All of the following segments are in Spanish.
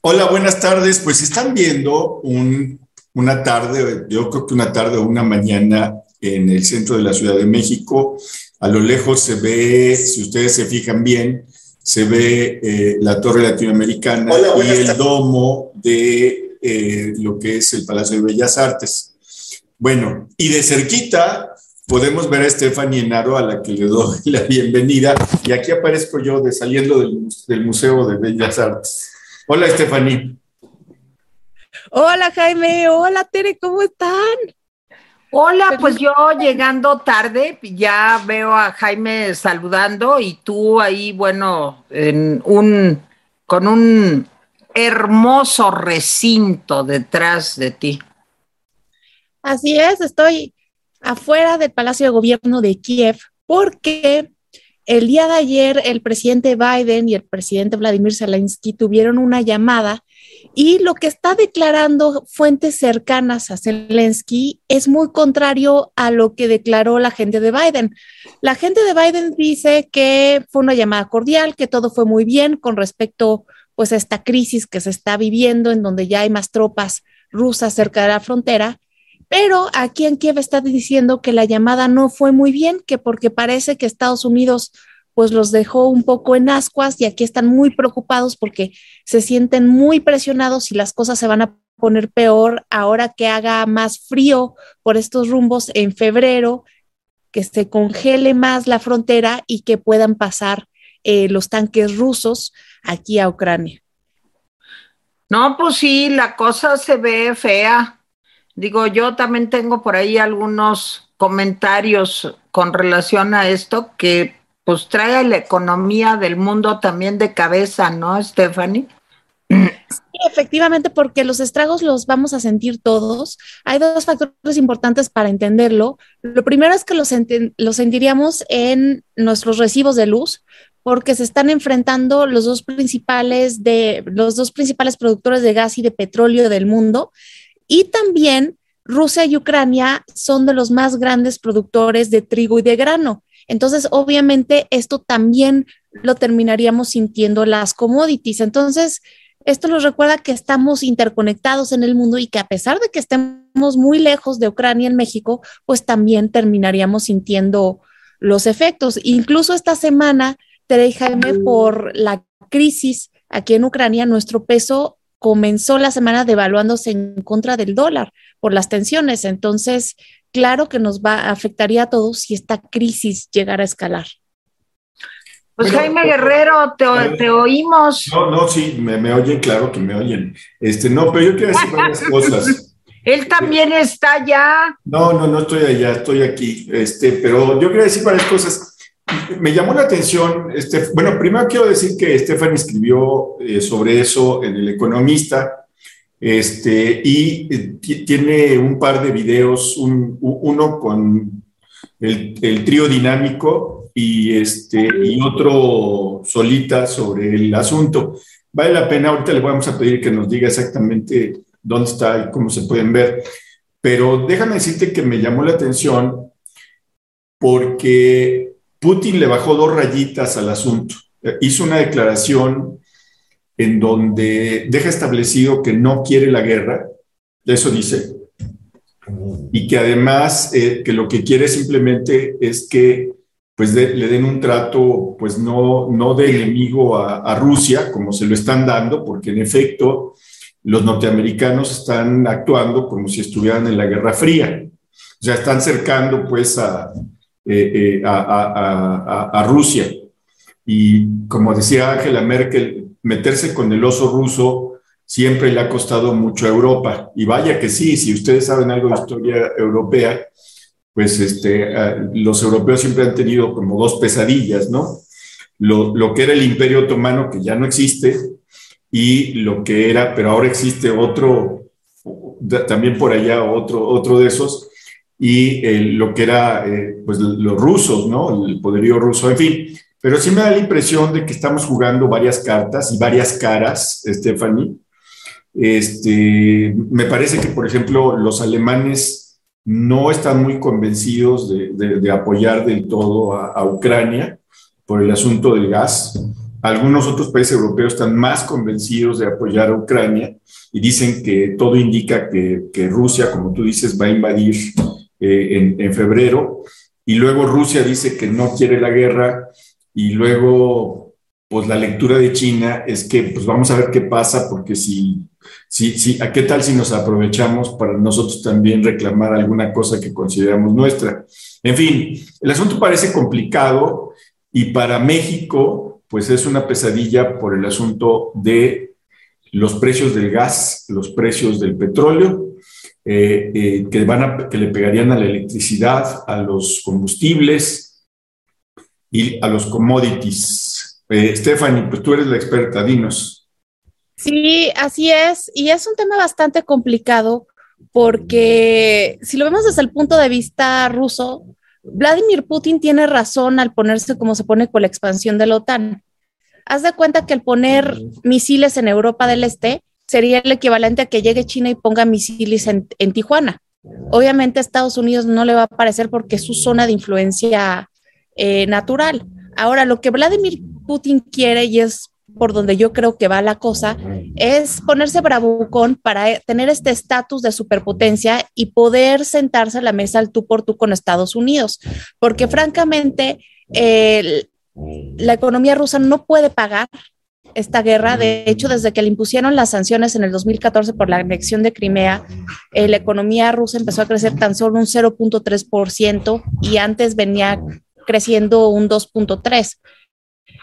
Hola, buenas tardes. Pues están viendo una tarde, yo creo que una tarde o una mañana en el centro de la Ciudad de México. A lo lejos se ve, si ustedes se fijan bien, se ve eh, la torre latinoamericana y el domo de eh, lo que es el Palacio de Bellas Artes. Bueno, y de cerquita podemos ver a Stephanie Enaro, a la que le doy la bienvenida. Y aquí aparezco yo de saliendo del, del Museo de Bellas Artes. Hola, Stephanie. Hola, Jaime. Hola, Tere, ¿cómo están? Hola, pues yo llegando tarde, ya veo a Jaime saludando y tú ahí, bueno, en un con un hermoso recinto detrás de ti. Así es, estoy afuera del Palacio de Gobierno de Kiev porque el día de ayer el presidente Biden y el presidente Vladimir Zelensky tuvieron una llamada y lo que está declarando fuentes cercanas a Zelensky es muy contrario a lo que declaró la gente de Biden. La gente de Biden dice que fue una llamada cordial, que todo fue muy bien con respecto pues a esta crisis que se está viviendo en donde ya hay más tropas rusas cerca de la frontera pero aquí en Kiev está diciendo que la llamada no fue muy bien, que porque parece que Estados Unidos pues los dejó un poco en ascuas y aquí están muy preocupados porque se sienten muy presionados y las cosas se van a poner peor ahora que haga más frío por estos rumbos en febrero, que se congele más la frontera y que puedan pasar eh, los tanques rusos aquí a Ucrania. No, pues sí, la cosa se ve fea. Digo, yo también tengo por ahí algunos comentarios con relación a esto que pues trae la economía del mundo también de cabeza, ¿no, Stephanie? Sí, efectivamente, porque los estragos los vamos a sentir todos. Hay dos factores importantes para entenderlo. Lo primero es que los, los sentiríamos en nuestros recibos de luz, porque se están enfrentando los dos principales de los dos principales productores de gas y de petróleo del mundo y también Rusia y Ucrania son de los más grandes productores de trigo y de grano. Entonces, obviamente, esto también lo terminaríamos sintiendo las commodities. Entonces, esto nos recuerda que estamos interconectados en el mundo y que a pesar de que estemos muy lejos de Ucrania en México, pues también terminaríamos sintiendo los efectos. Incluso esta semana, Tere Jaime, por la crisis aquí en Ucrania, nuestro peso comenzó la semana devaluándose en contra del dólar por las tensiones. Entonces, claro que nos va afectaría a todos si esta crisis llegara a escalar. Pues Jaime Guerrero, te, oímos. No, no, sí, me, oyen, claro que me oyen. Este, no, pero yo quiero decir varias cosas. Él también está allá. No, no, no estoy allá, estoy aquí. Este, pero yo quiero decir varias cosas me llamó la atención, este, bueno, primero quiero decir que Estefan escribió eh, sobre eso en El Economista, este, y eh, tiene un par de videos, uno con el, trío dinámico y, este, y otro solita sobre el asunto. Vale la pena, ahorita le vamos a pedir que nos diga exactamente dónde está y cómo se pueden ver, pero déjame decirte que me llamó la atención porque Putin le bajó dos rayitas al asunto. Hizo una declaración en donde deja establecido que no quiere la guerra, eso dice, y que además eh, que lo que quiere simplemente es que pues le den un trato pues no, no de enemigo a, a, Rusia como se lo están dando, porque en efecto los norteamericanos están actuando como si estuvieran en la Guerra Fría, o sea, están cercando pues a, eh, eh, a, Rusia. Y como decía Angela Merkel, meterse con el oso ruso siempre le ha costado mucho a Europa. Y vaya que sí, si ustedes saben algo de historia europea, pues este, los europeos siempre han tenido como dos pesadillas, ¿no? Lo, lo, que era el imperio otomano, que ya no existe, y lo que era, pero ahora existe otro, también por allá otro, otro de esos, y lo que era eh, pues los rusos, ¿no? El poderío ruso, en fin. Pero sí me da la impresión de que estamos jugando varias cartas y varias caras, Stephanie. Este, me parece que, por ejemplo, los alemanes no están muy convencidos de, de, apoyar del todo a, Ucrania por el asunto del gas. algunos otros países europeos están más convencidos de apoyar a Ucrania y dicen que todo indica que, Rusia, como tú dices, va a invadir eh, en, febrero. Y luego Rusia dice que no quiere la guerra y luego, pues la lectura de China es que, pues vamos a ver qué pasa, porque si, si, si, ¿a qué tal si nos aprovechamos para nosotros también reclamar alguna cosa que consideramos nuestra? En fin, el asunto parece complicado y para México, pues es una pesadilla por el asunto de los precios del gas, los precios del petróleo, eh, eh, que, van a, que le pegarían a la electricidad, a los combustibles y a los commodities. Eh, Stephanie, pues tú eres la experta, dinos. Sí, así es. Y es un tema bastante complicado porque si lo vemos desde el punto de vista ruso, Vladimir Putin tiene razón al ponerse como se pone con la expansión de la OTAN. Haz de cuenta que el poner misiles en Europa del Este sería el equivalente a que llegue China y ponga misiles en, Tijuana. Obviamente a Estados Unidos no le va a parecer porque es su zona de influencia eh, natural. Ahora, lo que Vladimir Putin quiere, y es por donde yo creo que va la cosa, es ponerse bravucón para tener este estatus de superpotencia y poder sentarse a la mesa al tú por tú con Estados Unidos. Porque francamente, la economía rusa no puede pagar esta guerra. De hecho, desde que le impusieron las sanciones en el 2014 por la anexión de Crimea, eh, la economía rusa empezó a crecer tan solo un 0.3% y antes venía creciendo un 2.3%.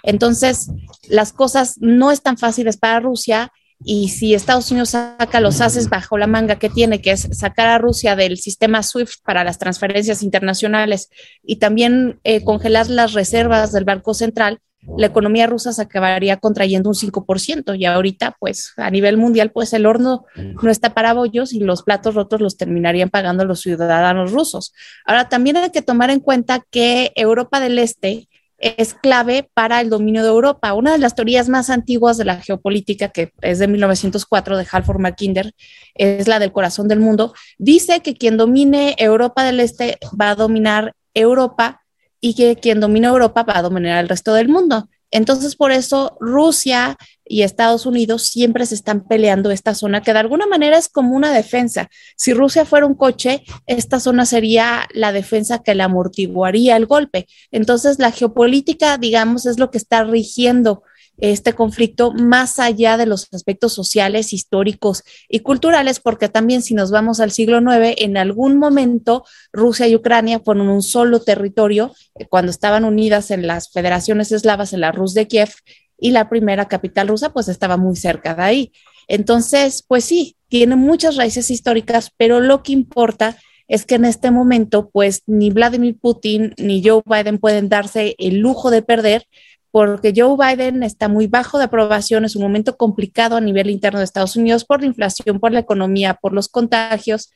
Entonces, las cosas no están fáciles para Rusia y si Estados Unidos saca los haces bajo la manga que tiene, que es sacar a Rusia del sistema SWIFT para las transferencias internacionales y también eh, congelar las reservas del Banco Central, la economía rusa se acabaría contrayendo un 5% y ahorita pues a nivel mundial pues el horno no está para bollos y los platos rotos los terminarían pagando los ciudadanos rusos. Ahora también hay que tomar en cuenta que Europa del Este es clave para el dominio de Europa. Una de las teorías más antiguas de la geopolítica, que es de 1904 de Halford Mackinder, es la del corazón del mundo, dice que quien domine Europa del Este va a dominar Europa y que quien domina Europa va a dominar el resto del mundo. Entonces, por eso Rusia y Estados Unidos siempre se están peleando esta zona, que de alguna manera es como una defensa. Si Rusia fuera un coche, esta zona sería la defensa que le amortiguaría el golpe. Entonces, la geopolítica, digamos, es lo que está rigiendo este conflicto más allá de los aspectos sociales, históricos y culturales, porque también si nos vamos al siglo IX, en algún momento Rusia y Ucrania fueron un solo territorio eh, cuando estaban unidas en las federaciones eslavas, en la Rus de Kiev, y la primera capital rusa pues estaba muy cerca de ahí. Entonces, pues sí, tiene muchas raíces históricas, pero lo que importa es que en este momento, pues ni Vladimir Putin ni Joe Biden pueden darse el lujo de perder porque Joe Biden está muy bajo de aprobación, es un momento complicado a nivel interno de Estados Unidos por la inflación, por la economía, por los contagios,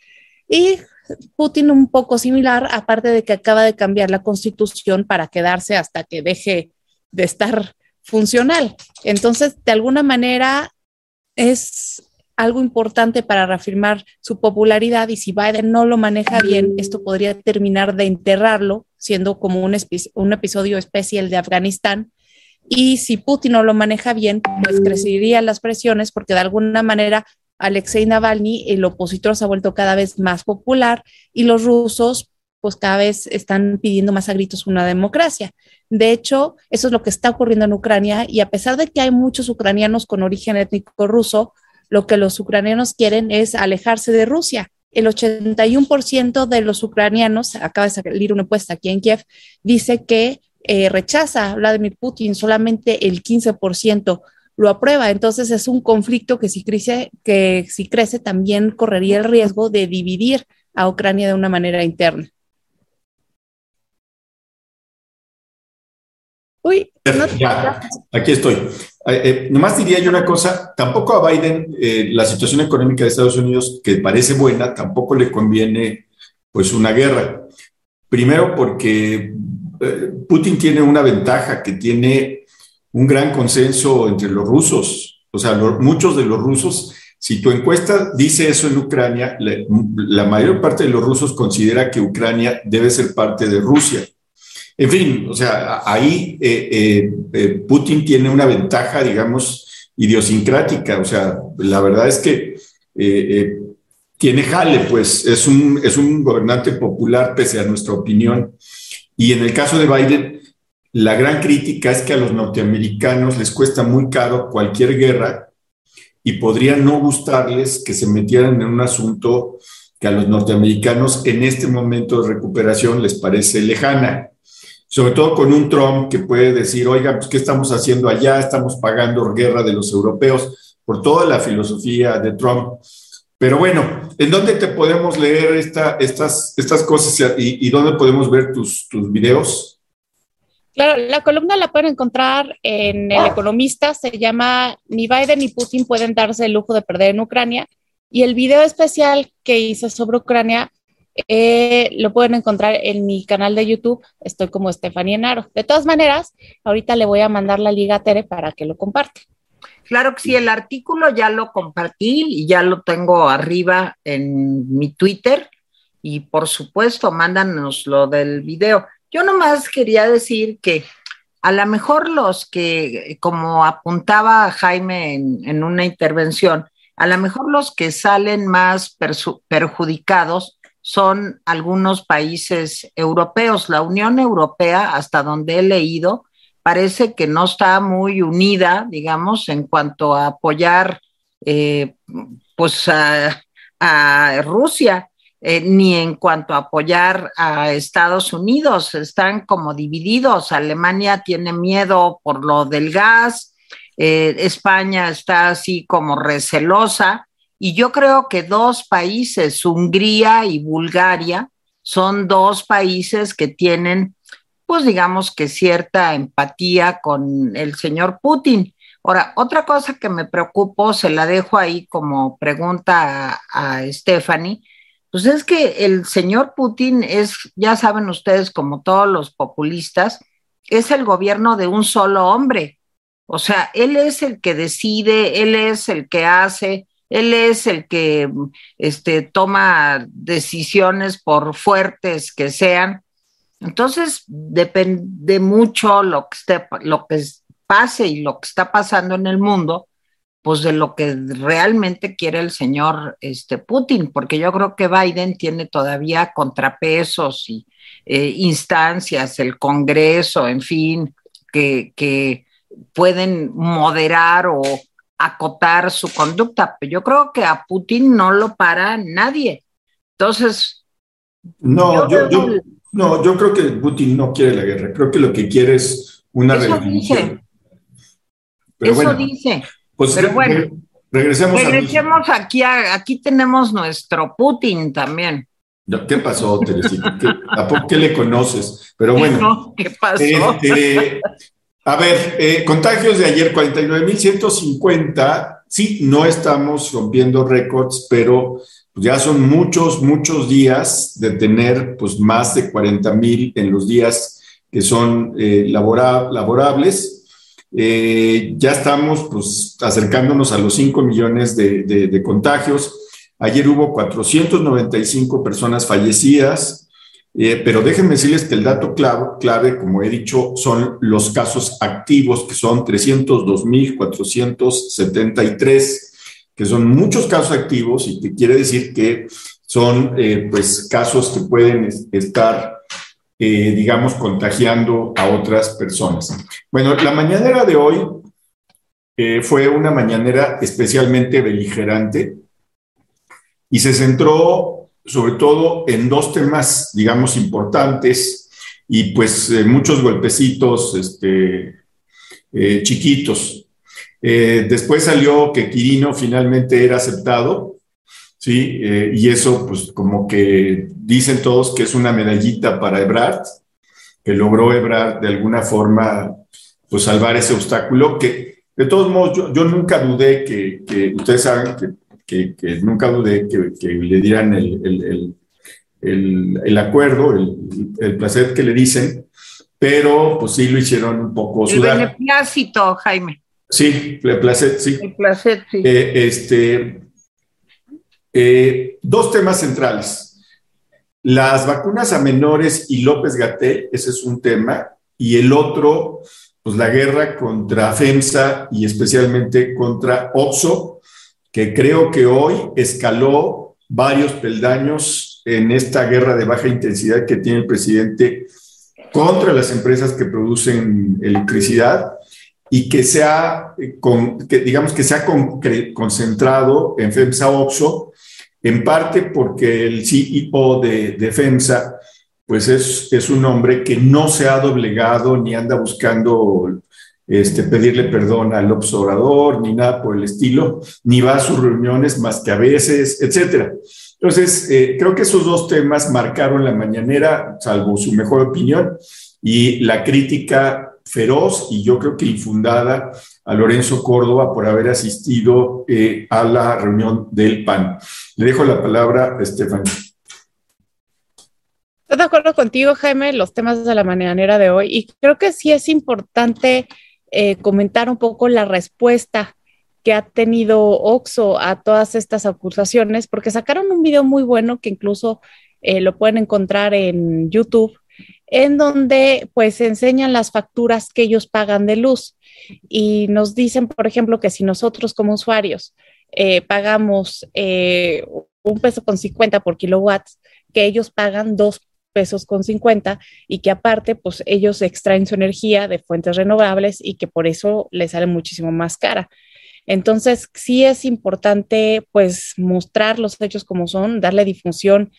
y Putin un poco similar, aparte de que acaba de cambiar la constitución para quedarse hasta que deje de estar funcional. Entonces, de alguna manera, es algo importante para reafirmar su popularidad y si Biden no lo maneja bien, esto podría terminar de enterrarlo, siendo como un, un episodio especial de Afganistán, y si Putin no lo maneja bien, pues crecerían las presiones porque de alguna manera Alexei Navalny, el opositor, se ha vuelto cada vez más popular y los rusos pues cada vez están pidiendo más a gritos una democracia. De hecho, eso es lo que está ocurriendo en Ucrania y a pesar de que hay muchos ucranianos con origen étnico ruso, lo que los ucranianos quieren es alejarse de Rusia. El 81% de los ucranianos, acaba de salir una encuesta aquí en Kiev, dice que eh, rechaza a Vladimir Putin, solamente el 15% lo aprueba. Entonces es un conflicto que si, crece, que si crece también correría el riesgo de dividir a Ucrania de una manera interna. Uy, aquí estoy. Eh, eh, nomás diría yo una cosa, tampoco a Biden la situación económica de Estados Unidos, que parece buena, tampoco le conviene pues una guerra. Primero porque Putin tiene una ventaja, que tiene un gran consenso entre los rusos. O sea, muchos de los rusos, si tu encuesta dice eso en Ucrania, la, mayor parte de los rusos considera que Ucrania debe ser parte de Rusia. En fin, o sea, ahí eh, eh, Putin tiene una ventaja, digamos, idiosincrática. O sea, la verdad es que tiene jale, pues es un, es un gobernante popular pese a nuestra opinión. Y en el caso de Biden, la gran crítica es que a los norteamericanos les cuesta muy caro cualquier guerra y podría no gustarles que se metieran en un asunto que a los norteamericanos en este momento de recuperación les parece lejana. Sobre todo con un Trump que puede decir, oiga, pues ¿qué estamos haciendo allá? Estamos pagando guerra de los europeos por toda la filosofía de Trump. Pero bueno, ¿en dónde te podemos leer esta, estas, estas cosas y, dónde podemos ver tus, tus videos? Claro, la columna la pueden encontrar en El Economista, se llama Ni Biden ni Putin pueden darse el lujo de perder en Ucrania. Y el video especial que hice sobre Ucrania eh, lo pueden encontrar en mi canal de YouTube. Estoy como Estefanía Naro. De todas maneras, ahorita le voy a mandar la liga a Tere para que lo comparte. Claro que sí, el artículo ya lo compartí y ya lo tengo arriba en mi Twitter. Y por supuesto, mándanos lo del video. Yo nomás quería decir que a lo mejor los que, como apuntaba Jaime en, una intervención, a lo mejor los que salen más perjudicados son algunos países europeos. La Unión Europea, hasta donde he leído, parece que no está muy unida, digamos, en cuanto a apoyar eh, pues a Rusia. Eh, ni en cuanto a apoyar a Estados Unidos. Están como divididos. Alemania tiene miedo por lo del gas, eh, España está así como recelosa. Y yo creo que dos países, Hungría y Bulgaria, son dos países que tienen, pues digamos que cierta empatía con el señor Putin. Ahora, otra cosa que me preocupo, se la dejo ahí como pregunta a, a Stephanie, pues es que el señor Putin es, ya saben ustedes, como todos los populistas, es el gobierno de un solo hombre. O sea, él es el que decide, él es el que hace, él es el que este, toma decisiones por fuertes que sean. Entonces, depende mucho lo que, esté, lo que pase y lo que está pasando en el mundo pues de lo que realmente quiere el señor este, Putin, porque yo creo que Biden tiene todavía contrapesos y eh, instancias, el Congreso, en fin, que, que pueden moderar o acotar su conducta. Pero yo creo que a Putin no lo para nadie. Entonces. No, yo, yo, no, yo creo que Putin no quiere la guerra. Creo que lo que quiere es una Eso Dice. Eso dice. Pues Pero bueno, regresemos, regresemos aquí, aquí tenemos nuestro Putin también. ¿Qué pasó, Teresita? ¿A poco qué le conoces? Pero bueno. ¿Qué pasó? Este, a ver, eh, contagios de ayer, 49.150. Sí, no estamos rompiendo récords, pero ya son muchos, muchos días de tener pues más de 40.000 en los días que son eh, laborables. Eh, ya estamos pues, acercándonos a los 5 millones de, contagios. Ayer hubo 495 personas fallecidas, eh, pero déjenme decirles que el dato clave, clave, como he dicho, son los casos activos, que son 302.473, que son muchos casos activos y que quiere decir que son eh, pues casos que pueden estar eh, digamos, contagiando a otras personas. Bueno, la mañanera de hoy eh, fue una mañanera especialmente beligerante y se centró sobre todo en dos temas, digamos, importantes y pues muchos golpecitos este, chiquitos. Después salió que Quirino finalmente era aceptado ¿sí? Eh, y eso, pues como que dicen todos que es una medallita para Ebrard, que logró Ebrard de alguna forma, pues salvar ese obstáculo, que de todos modos yo, nunca dudé que, ustedes saben que, nunca dudé que, le dieran el, acuerdo, el, placer que le dicen, pero pues sí lo hicieron un poco sudar. El beneplácito, Jaime. Sí, el placer, sí. El placer, sí. Eh, este, eh, dos temas centrales. las vacunas a menores y López Gatel, ese es un tema, y el otro, pues la guerra contra FEMSA y especialmente contra OPSO, que creo que hoy escaló varios peldaños en esta guerra de baja intensidad que tiene el presidente contra las empresas que producen electricidad y que se ha, que digamos que se ha concentrado en FEMSA OPSO, en parte porque el CEO de, de FEMSA pues es, es, un hombre que no se ha doblegado ni anda buscando este, pedirle perdón al observador, ni nada por el estilo, ni va a sus reuniones más que a veces, etcétera. Entonces, eh, creo que esos dos temas marcaron la mañanera, salvo su mejor opinión, y la crítica feroz y yo creo que infundada a Lorenzo Córdoba por haber asistido eh, a la reunión del PAN. Le dejo la palabra a Estefan. Estoy de acuerdo contigo, Jaime, los temas de la mañanera de hoy y creo que sí es importante eh, comentar un poco la respuesta que ha tenido Oxo a todas estas acusaciones, porque sacaron un video muy bueno que incluso eh, lo pueden encontrar en YouTube, en donde pues enseñan las facturas que ellos pagan de luz y nos dicen, por ejemplo, que si nosotros como usuarios eh, pagamos un peso con 50 por kilowatts, que ellos pagan dos pesos con 50 y que aparte, pues ellos extraen su energía de fuentes renovables y que por eso les sale muchísimo más cara. Entonces, sí es importante, pues, mostrar los hechos como son, darle difusión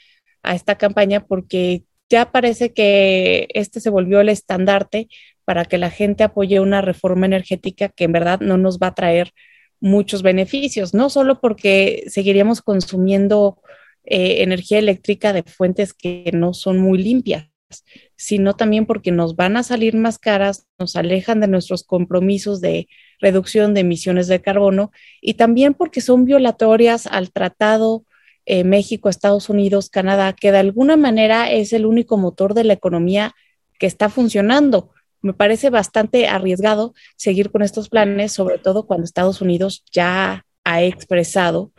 a esta campaña porque ya parece que este se volvió el estandarte para que la gente apoye una reforma energética que en verdad no nos va a traer muchos beneficios, no solo porque seguiríamos consumiendo eh, energía eléctrica de fuentes que no son muy limpias, sino también porque nos van a salir más caras, nos alejan de nuestros compromisos de reducción de emisiones de carbono y también porque son violatorias al tratado eh, México, Estados Unidos, Canadá, que de alguna manera es el único motor de la economía que está funcionando. Me parece bastante arriesgado seguir con estos planes, sobre todo cuando Estados Unidos ya ha expresado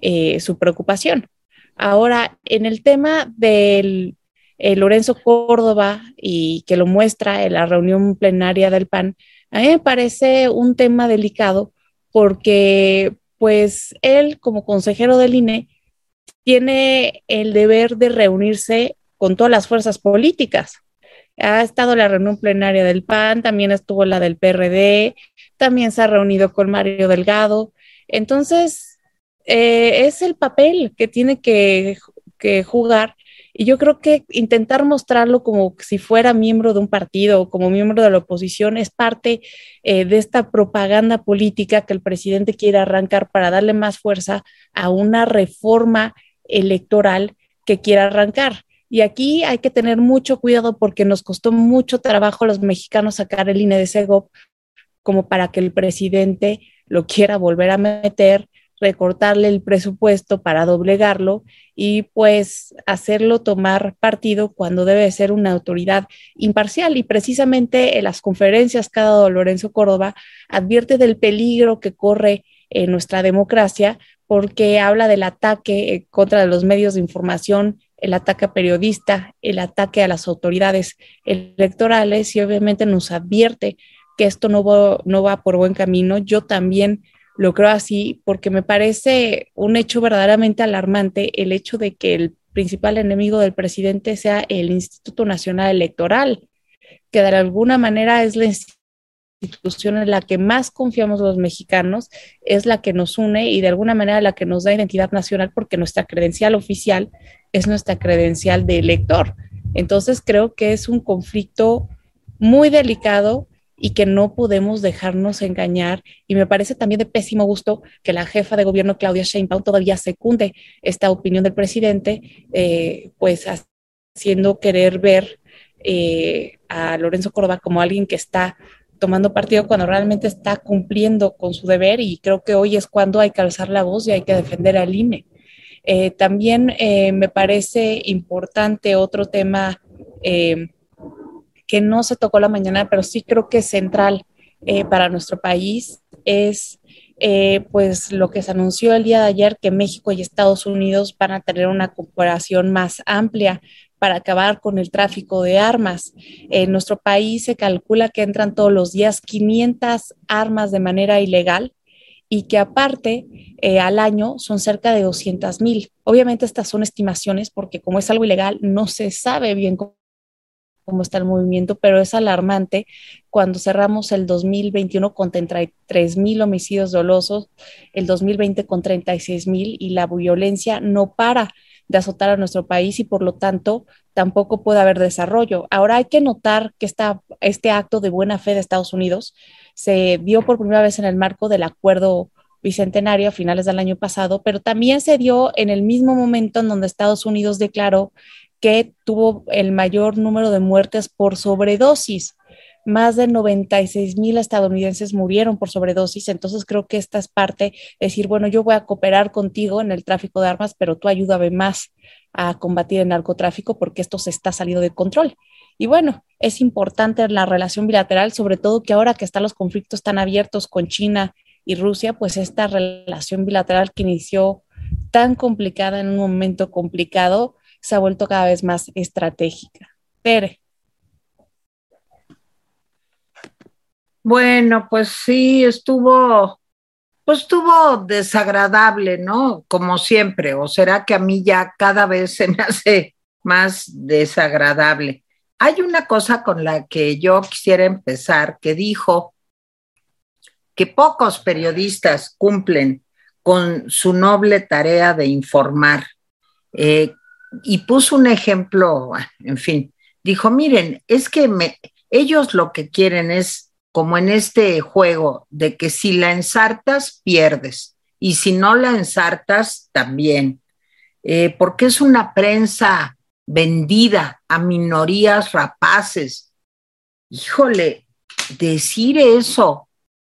eh, su preocupación. Ahora, en el tema del Lorenzo Córdoba y que lo muestra en la reunión plenaria del PAN, a mí me parece un tema delicado porque pues él como consejero del INE tiene el deber de reunirse con todas las fuerzas políticas. Ha estado la reunión plenaria del PAN, también estuvo la del PRD, también se ha reunido con Mario Delgado. Entonces, eh, es el papel que tiene que, jugar. Y yo creo que intentar mostrarlo como si fuera miembro de un partido o como miembro de la oposición es parte eh, de esta propaganda política que el presidente quiere arrancar para darle más fuerza a una reforma electoral que quiera arrancar. Y aquí hay que tener mucho cuidado porque nos costó mucho trabajo a los mexicanos sacar el INE de Segov como para que el presidente lo quiera volver a meter recortarle el presupuesto para doblegarlo y pues hacerlo tomar partido cuando debe ser una autoridad imparcial. Y precisamente en las conferencias que ha dado Lorenzo Córdoba advierte del peligro que corre en nuestra democracia porque habla del ataque contra los medios de información, el ataque a periodistas, el ataque a las autoridades electorales y obviamente nos advierte que esto no va, no va por buen camino. Yo también lo creo así porque me parece un hecho verdaderamente alarmante el hecho de que el principal enemigo del presidente sea el Instituto Nacional Electoral, que de alguna manera es la institución en la que más confiamos los mexicanos, es la que nos une y de alguna manera la que nos da identidad nacional porque nuestra credencial oficial es nuestra credencial de elector. Entonces creo que es un conflicto muy delicado y que no podemos dejarnos engañar. Y me parece también de pésimo gusto que la jefa de gobierno, Claudia Sheinbaum, todavía secunde esta opinión del presidente, eh, pues haciendo querer ver eh, a Lorenzo Córdoba como alguien que está tomando partido cuando realmente está cumpliendo con su deber y creo que hoy es cuando hay que alzar la voz y hay que defender al INE. Eh, también me parece importante otro tema que no se tocó la mañana, pero sí creo que es central eh, para nuestro país, es eh, pues lo que se anunció el día de ayer, que México y Estados Unidos van a tener una cooperación más amplia para acabar con el tráfico de armas. En nuestro país se calcula que entran todos los días 500 armas de manera ilegal y que aparte eh, al año son cerca de 200 mil. Obviamente estas son estimaciones porque como es algo ilegal no se sabe bien cómo cómo está el movimiento, pero es alarmante cuando cerramos el 2021 con 33 mil homicidios dolosos, el 2020 con 36 mil y la violencia no para de azotar a nuestro país y por lo tanto tampoco puede haber desarrollo. Ahora hay que notar que esta, este acto de buena fe de Estados Unidos se dio por primera vez en el marco del acuerdo bicentenario a finales del año pasado, pero también se dio en el mismo momento en donde Estados Unidos declaró que tuvo el mayor número de muertes por sobredosis. Más de 96 mil estadounidenses murieron por sobredosis, entonces creo que esta es parte de decir, bueno, yo voy a cooperar contigo en el tráfico de armas, pero tú ayúdame más a combatir el narcotráfico porque esto se está saliendo de control. Y bueno, es importante la relación bilateral, sobre todo que ahora que están los conflictos tan abiertos con China y Rusia, pues esta relación bilateral que inició tan complicada en un momento complicado, se ha vuelto cada vez más estratégica. Pere. Bueno, pues sí, estuvo, pues estuvo desagradable, ¿no? Como siempre, o será que a mí ya cada vez se me hace más desagradable. Hay una cosa con la que yo quisiera empezar, que dijo que pocos periodistas cumplen con su noble tarea de informar, eh, y puso un ejemplo, en fin, dijo, miren, es que ellos lo que quieren es, como en este juego, de que si la ensartas, pierdes, y si no la ensartas, también, eh, porque es una prensa vendida a minorías rapaces. Híjole, decir eso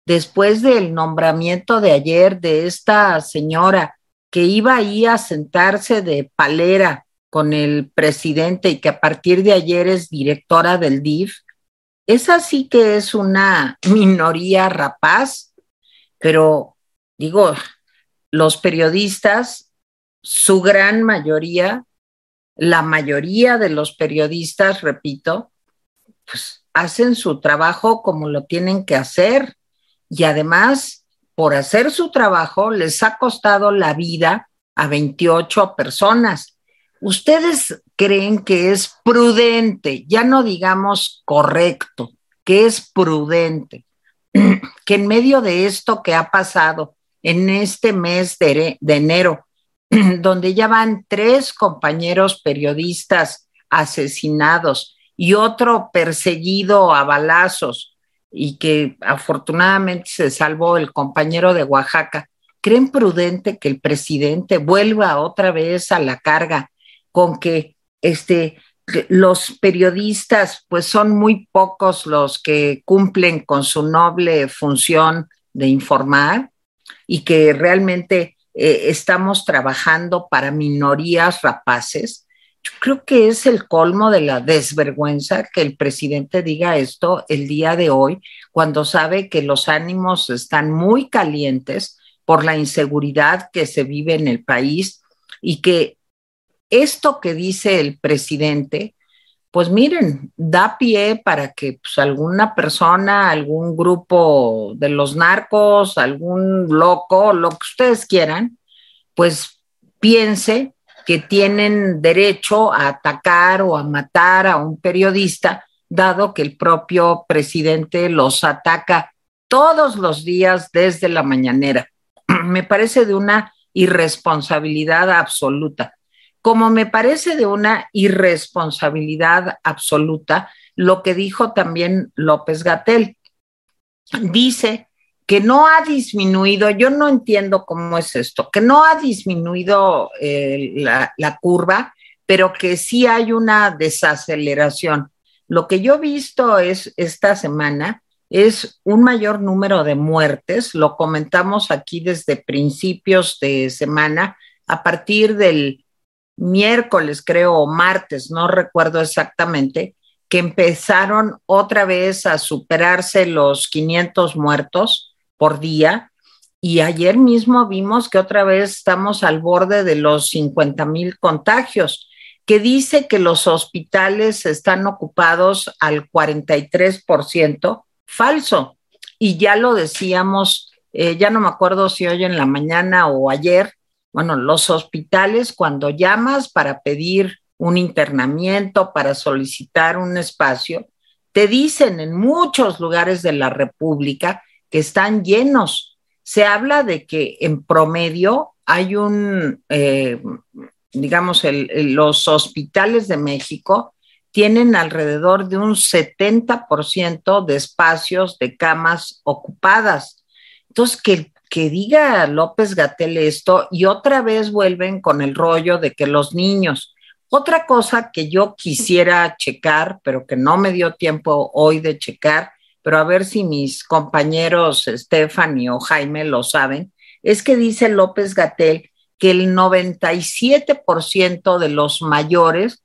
después del nombramiento de ayer de esta señora que iba ahí a sentarse de palera con el presidente y que a partir de ayer es directora del DIF, esa sí que es una minoría rapaz, pero digo, los periodistas, su gran mayoría, la mayoría de los periodistas, repito, pues hacen su trabajo como lo tienen que hacer y además, por hacer su trabajo, les ha costado la vida a 28 personas. ¿Ustedes creen que es prudente, ya no digamos correcto, que es prudente, que en medio de esto que ha pasado en este mes de, enero, donde ya van tres compañeros periodistas asesinados y otro perseguido a balazos y que afortunadamente se salvó el compañero de Oaxaca, ¿creen prudente que el presidente vuelva otra vez a la carga con que este, los periodistas, pues son muy pocos los que cumplen con su noble función de informar y que realmente eh, estamos trabajando para minorías rapaces. Yo creo que es el colmo de la desvergüenza que el presidente diga esto el día de hoy, cuando sabe que los ánimos están muy calientes por la inseguridad que se vive en el país y que esto que dice el presidente, pues miren, da pie para que pues, alguna persona, algún grupo de los narcos, algún loco, lo que ustedes quieran, pues piense que tienen derecho a atacar o a matar a un periodista, dado que el propio presidente los ataca todos los días desde la mañanera. Me parece de una irresponsabilidad absoluta como me parece de una irresponsabilidad absoluta lo que dijo también López Gatel. Dice que no ha disminuido, yo no entiendo cómo es esto, que no ha disminuido eh, la, curva, pero que sí hay una desaceleración. Lo que yo he visto es esta semana es un mayor número de muertes, lo comentamos aquí desde principios de semana, a partir del miércoles, creo, o martes, no recuerdo exactamente, que empezaron otra vez a superarse los 500 muertos por día y ayer mismo vimos que otra vez estamos al borde de los 50 mil contagios, que dice que los hospitales están ocupados al 43%, falso. Y ya lo decíamos, eh, ya no me acuerdo si hoy en la mañana o ayer, bueno, los hospitales cuando llamas para pedir un internamiento, para solicitar un espacio, te dicen en muchos lugares de la República que están llenos. Se habla de que en promedio hay un, eh, digamos, los hospitales de México tienen alrededor de un 70% de espacios de camas ocupadas. Entonces, que, que diga López Gatel esto y otra vez vuelven con el rollo de que los niños, otra cosa que yo quisiera checar, pero que no me dio tiempo hoy de checar, pero a ver si mis compañeros Stephanie o Jaime lo saben, es que dice López Gatel que el 97% de los mayores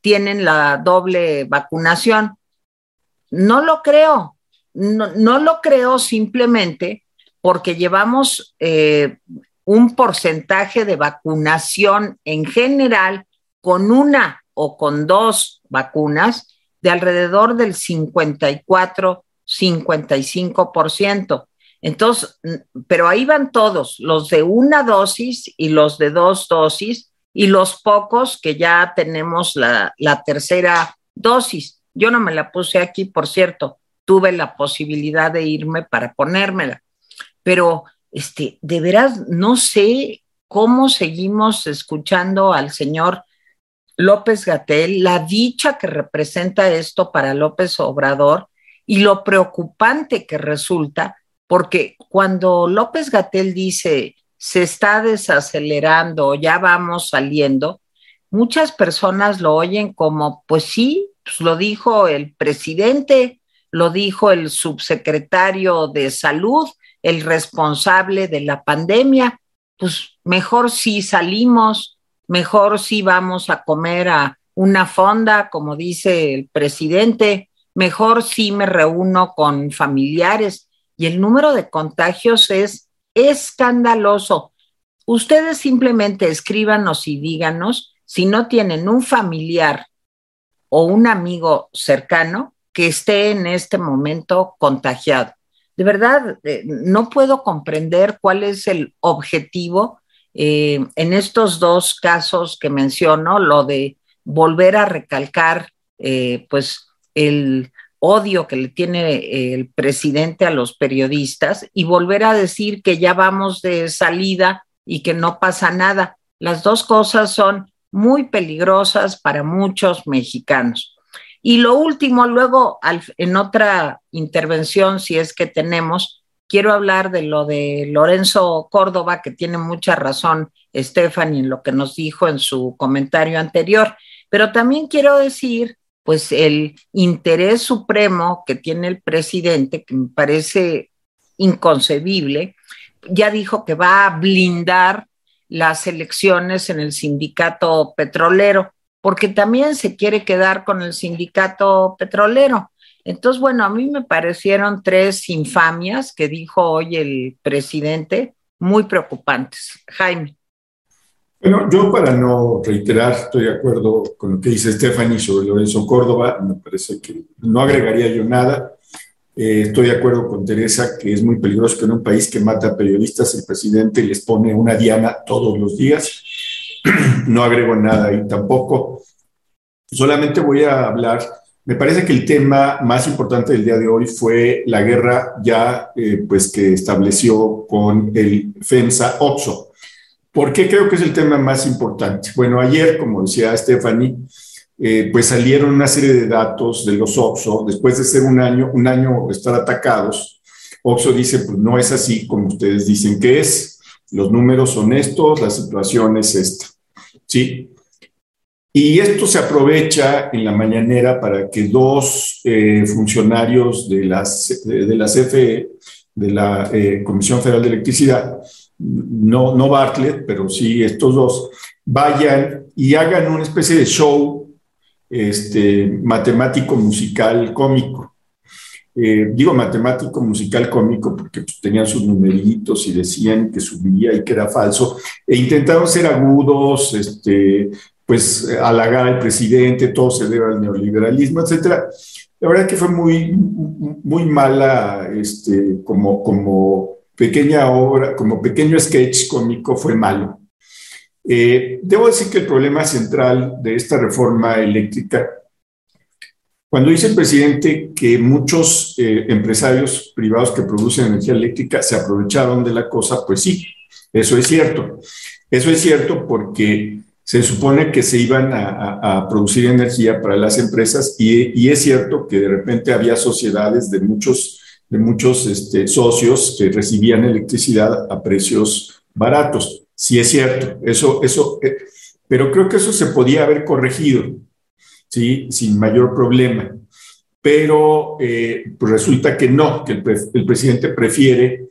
tienen la doble vacunación. No lo creo, no, lo creo simplemente porque llevamos eh, un porcentaje de vacunación en general con una o con dos vacunas de alrededor del 54, 55%. Entonces, pero ahí van todos, los de una dosis y los de dos dosis y los pocos que ya tenemos la tercera dosis. Yo no me la puse aquí, por cierto, tuve la posibilidad de irme para ponérmela, pero este, de veras no sé cómo seguimos escuchando al señor López Gatel, la dicha que representa esto para López Obrador y lo preocupante que resulta, porque cuando López Gatel dice se está desacelerando, ya vamos saliendo, muchas personas lo oyen como, pues sí, pues lo dijo el presidente, lo dijo el subsecretario de salud, el responsable de la pandemia, pues mejor si salimos, mejor si vamos a comer a una fonda, como dice el presidente, mejor si me reúno con familiares. Y el número de contagios es escandaloso. Ustedes simplemente escríbanos y díganos si no tienen un familiar o un amigo cercano que esté en este momento contagiado. De verdad, eh, no puedo comprender cuál es el objetivo eh, en estos dos casos que menciono, lo de volver a recalcar, eh, pues, el odio que le tiene el presidente a los periodistas y volver a decir que ya vamos de salida y que no pasa nada. Las dos cosas son muy peligrosas para muchos mexicanos. Y lo último, luego en otra intervención, si es que tenemos, quiero hablar de lo de Lorenzo Córdoba, que tiene mucha razón Stephanie en lo que nos dijo en su comentario anterior, pero también quiero decir, pues, el interés supremo que tiene el presidente, que me parece inconcebible, ya dijo que va a blindar las elecciones en el sindicato petrolero, porque también se quiere quedar con el sindicato petrolero. Entonces, bueno, a mí me parecieron tres infamias que dijo hoy el presidente, muy preocupantes. Jaime. Bueno, yo para no reiterar, estoy de acuerdo con lo que dice Stephanie sobre Lorenzo Córdoba, me parece que no agregaría yo nada. Eh, estoy de acuerdo con Teresa que es muy peligroso que en un país que mata periodistas el presidente les pone una diana todos los días. no agrego nada ahí tampoco. Solamente voy a hablar me parece que el tema más importante del día de hoy fue la guerra ya eh, pues que estableció con el FEMSA OXO. ¿Por qué creo que es el tema más importante? Bueno, ayer, como decía Stephanie, eh, pues salieron una serie de datos de los OXO, después de ser un año, un año estar atacados, OXO dice, pues no es así como ustedes dicen que es, los números son estos, la situación es esta, ¿sí? Y esto se aprovecha en la mañanera para que dos eh, funcionarios de, las, de, la CFE, de la eh, Comisión Federal de Electricidad, no, no Bartlett, pero sí estos dos, vayan y hagan una especie de show este, matemático, musical, cómico. Eh, digo matemático, musical, cómico, porque pues, tenían sus numeritos y decían que subía y que era falso, e intentaron ser agudos, este, pues halagar al presidente, todo se debe al neoliberalismo, etcétera. La verdad que fue muy, muy mala, este, como, como pequeña obra, como pequeño sketch cómico, fue malo. Eh, debo decir que el problema central de esta reforma eléctrica, cuando dice el presidente que muchos eh, empresarios privados que producen energía eléctrica se aprovecharon de la cosa, pues sí, eso es cierto. Eso es cierto porque se supone que se iban a, producir energía para las empresas y, es cierto que de repente había sociedades de muchos, de muchos este, socios que recibían electricidad a precios baratos. Sí es cierto, eso, eso, eh, pero creo que eso se podía haber corregido, ¿sí? Sin mayor problema. Pero eh, pues resulta que no, que el, presidente prefiere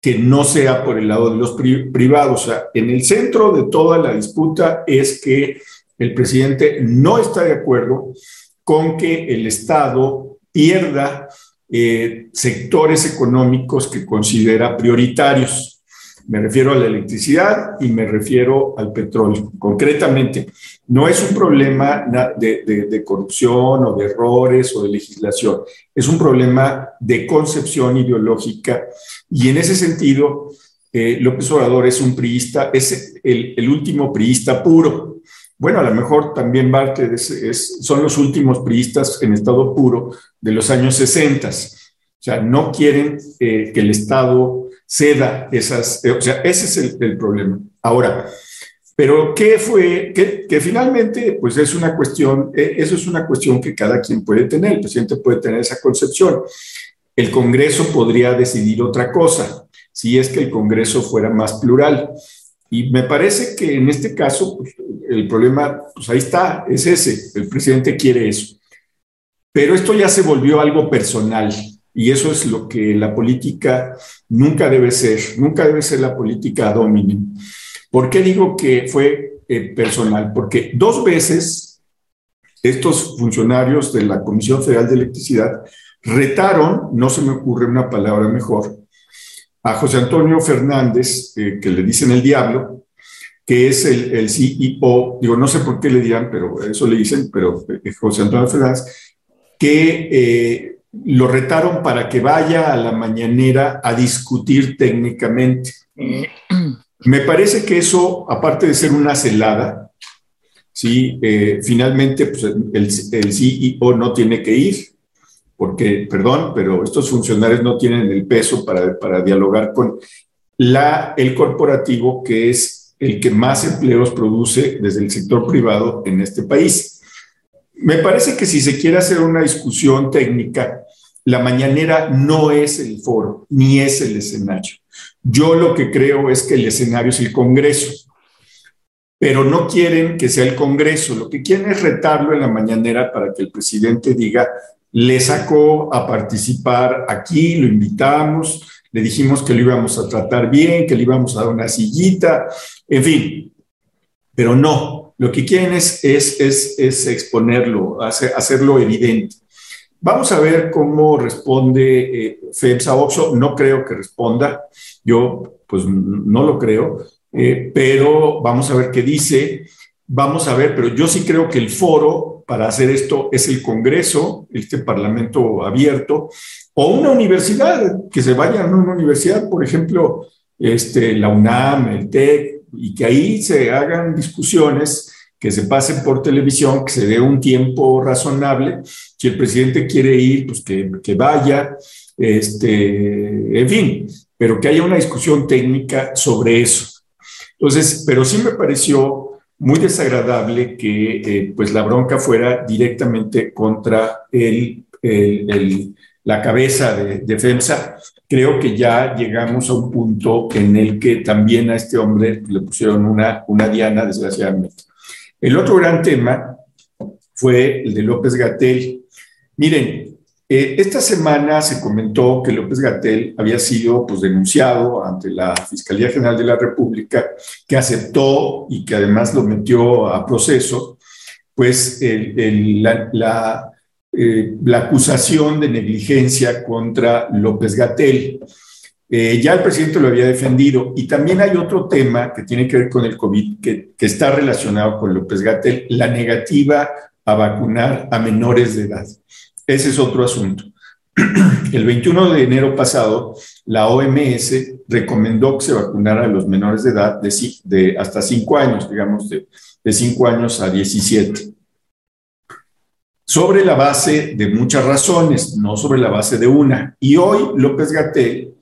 que no sea por el lado de los privados. O sea, en el centro de toda la disputa es que el presidente no está de acuerdo con que el Estado pierda eh, sectores económicos que considera prioritarios. Me refiero a la electricidad y me refiero al petróleo. Concretamente, no es un problema de, corrupción o de errores o de legislación, es un problema de concepción ideológica y en ese sentido, eh, López Obrador es un priista, es el, último priista puro. Bueno, a lo mejor también Bartlett son los últimos priistas en estado puro de los años 60. O sea, no quieren eh, que el Estado ceda esas, eh, o sea, ese es el, problema. Ahora, pero ¿qué fue? Que, finalmente, pues es una cuestión, eh, eso es una cuestión que cada quien puede tener, el presidente puede tener esa concepción. El Congreso podría decidir otra cosa, si es que el Congreso fuera más plural. Y me parece que en este caso, pues, el problema, pues ahí está, es ese, el presidente quiere eso. Pero esto ya se volvió algo personal. Y eso es lo que la política nunca debe ser, nunca debe ser la política dominion. ¿Por qué digo que fue eh, personal? Porque dos veces estos funcionarios de la Comisión Federal de Electricidad retaron, no se me ocurre una palabra mejor, a José Antonio Fernández, eh, que le dicen el diablo, que es el, el, CEO, digo, no sé por qué le dirán, pero eso le dicen, pero eh, José Antonio Fernández, que lo retaron para que vaya a la mañanera a discutir técnicamente. Me parece que eso, aparte de ser una celada, ¿sí? Eh, finalmente pues, el, CEO no tiene que ir, porque, perdón, pero estos funcionarios no tienen el peso para, para dialogar con la, el corporativo, que es el que más empleos produce desde el sector privado en este país. Me parece que si se quiere hacer una discusión técnica, la mañanera no es el foro, ni es el escenario. Yo lo que creo es que el escenario es el Congreso, pero no quieren que sea el Congreso. Lo que quieren es retarlo en la mañanera para que el presidente diga, le sacó a participar aquí, lo invitamos, le dijimos que lo íbamos a tratar bien, que le íbamos a dar una sillita, en fin, pero no, lo que quieren es, es, es, exponerlo, hacerlo evidente. Vamos a ver cómo responde eh, Oxo. No creo que responda. Yo, pues, no lo creo. Eh, pero vamos a ver qué dice. Vamos a ver, pero yo sí creo que el foro para hacer esto es el Congreso, este Parlamento abierto, o una universidad, que se vayan a una universidad, por ejemplo, este, la UNAM, el TEC, y que ahí se hagan discusiones que se pase por televisión, que se dé un tiempo razonable. Si el presidente quiere ir, pues que, que vaya, este, en fin, pero que haya una discusión técnica sobre eso. Entonces, pero sí me pareció muy desagradable que eh, pues la bronca fuera directamente contra el, la cabeza de defensa. Creo que ya llegamos a un punto en el que también a este hombre le pusieron una, una diana, desgraciadamente. El otro gran tema fue el de López Gatel. Miren, eh, esta semana se comentó que López Gatel había sido pues, denunciado ante la Fiscalía General de la República, que aceptó y que además lo metió a proceso, pues la, eh, la acusación de negligencia contra López Gatel. Eh, ya el presidente lo había defendido y también hay otro tema que tiene que ver con el COVID que, está relacionado con López Gatel, la negativa a vacunar a menores de edad. Ese es otro asunto. El 21 de enero pasado, la OMS recomendó que se vacunara a los menores de edad de, de hasta 5 años, digamos, de, de 5 años a 17 sobre la base de muchas razones, no sobre la base de una. Y hoy López Gatel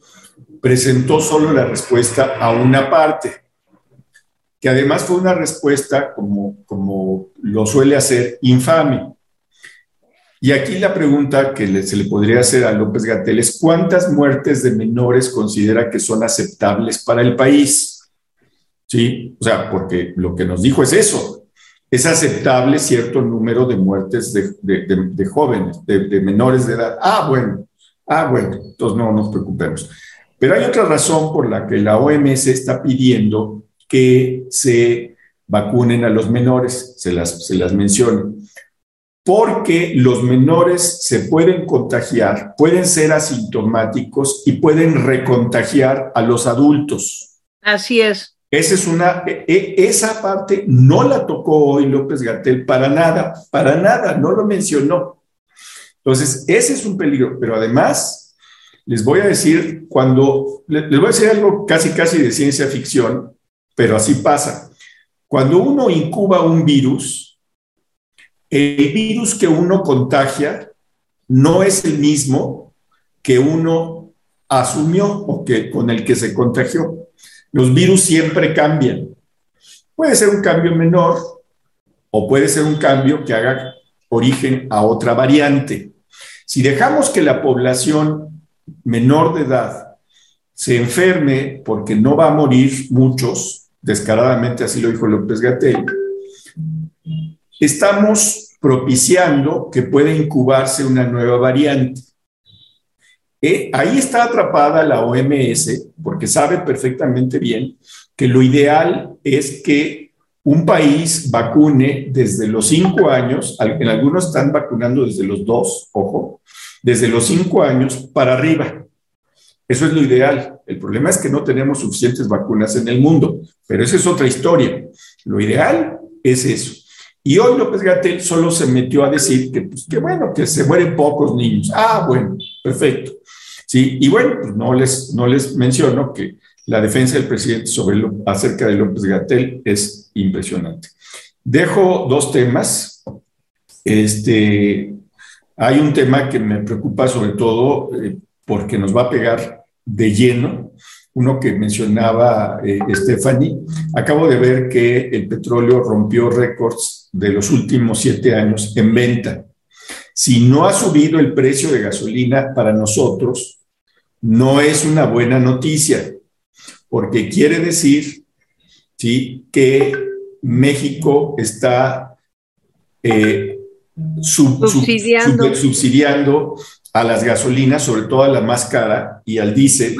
presentó solo la respuesta a una parte, que además fue una respuesta, como, como lo suele hacer, infame. Y aquí la pregunta que se le podría hacer a López Gatel es, ¿cuántas muertes de menores considera que son aceptables para el país? Sí, o sea, porque lo que nos dijo es eso. Es aceptable cierto número de muertes de, de jóvenes, de, menores de edad. Ah, bueno, ah, bueno, entonces no nos preocupemos. Pero hay otra razón por la que la OMS está pidiendo que se vacunen a los menores, se las, se las menciono, porque los menores se pueden contagiar, pueden ser asintomáticos y pueden recontagiar a los adultos. Así es. Esa es una, e, e, esa parte no la tocó hoy López Gatel para nada, para nada, no lo mencionó. Entonces, ese es un peligro, pero además les voy a decir cuando, les voy a decir algo casi casi de ciencia ficción, pero así pasa. Cuando uno incuba un virus, el virus que uno contagia no es el mismo que uno asumió o que con el que se contagió. Los virus siempre cambian. Puede ser un cambio menor o puede ser un cambio que haga origen a otra variante. Si dejamos que la población menor de edad se enferme porque no va a morir muchos, descaradamente así lo dijo López Gatel, estamos propiciando que pueda incubarse una nueva variante. Eh, ahí está atrapada la OMS porque sabe perfectamente bien que lo ideal es que un país vacune desde los cinco años, en algunos están vacunando desde los dos, ojo, desde los cinco años para arriba. Eso es lo ideal. El problema es que no tenemos suficientes vacunas en el mundo, pero esa es otra historia. Lo ideal es eso. Y hoy López Gatel solo se metió a decir que, pues, que bueno, que se mueren pocos niños. Ah, bueno, perfecto. Sí, y bueno, pues no les, no les menciono que la defensa del presidente sobre acerca de López Gatel es impresionante. Dejo dos temas. Este, hay un tema que me preocupa sobre todo eh, porque nos va a pegar de lleno, uno que mencionaba eh, Stephanie. Acabo de ver que el petróleo rompió récords de los últimos siete años en venta. Si no ha subido el precio de gasolina para nosotros, no es una buena noticia, porque quiere decir que México está eh, subsidiando. a las gasolinas, sobre todo a la más cara y al diésel.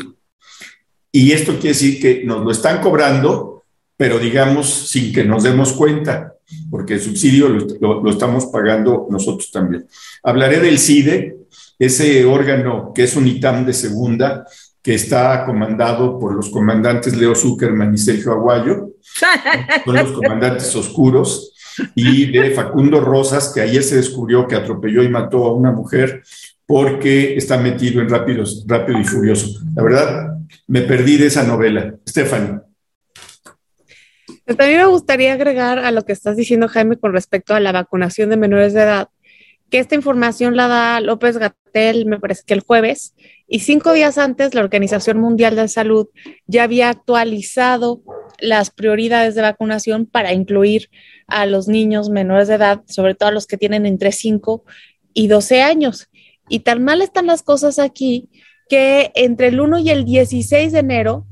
Y esto quiere decir que nos lo están cobrando, pero digamos sin que nos demos cuenta, porque el subsidio lo, estamos pagando nosotros también. Hablaré del CIDE, ese órgano que es un ITAM de segunda, que está comandado por los comandantes Leo Zuckerman y Sergio Aguayo, son los comandantes oscuros, y de Facundo Rosas, que ayer se descubrió que atropelló y mató a una mujer porque está metido en Rápidos, Rápido y Furioso. La verdad, me perdí de esa novela. Stephanie. Pues también me gustaría agregar a lo que estás diciendo, Jaime, con respecto a la vacunación de menores de edad, que esta información la da López Gatel, me parece que el jueves, y cinco días antes la Organización Mundial de Salud ya había actualizado las prioridades de vacunación para incluir a los niños menores de edad, sobre todo a los que tienen entre 5 y 12 años. Y tan mal están las cosas aquí que entre el 1 y el 16 de enero,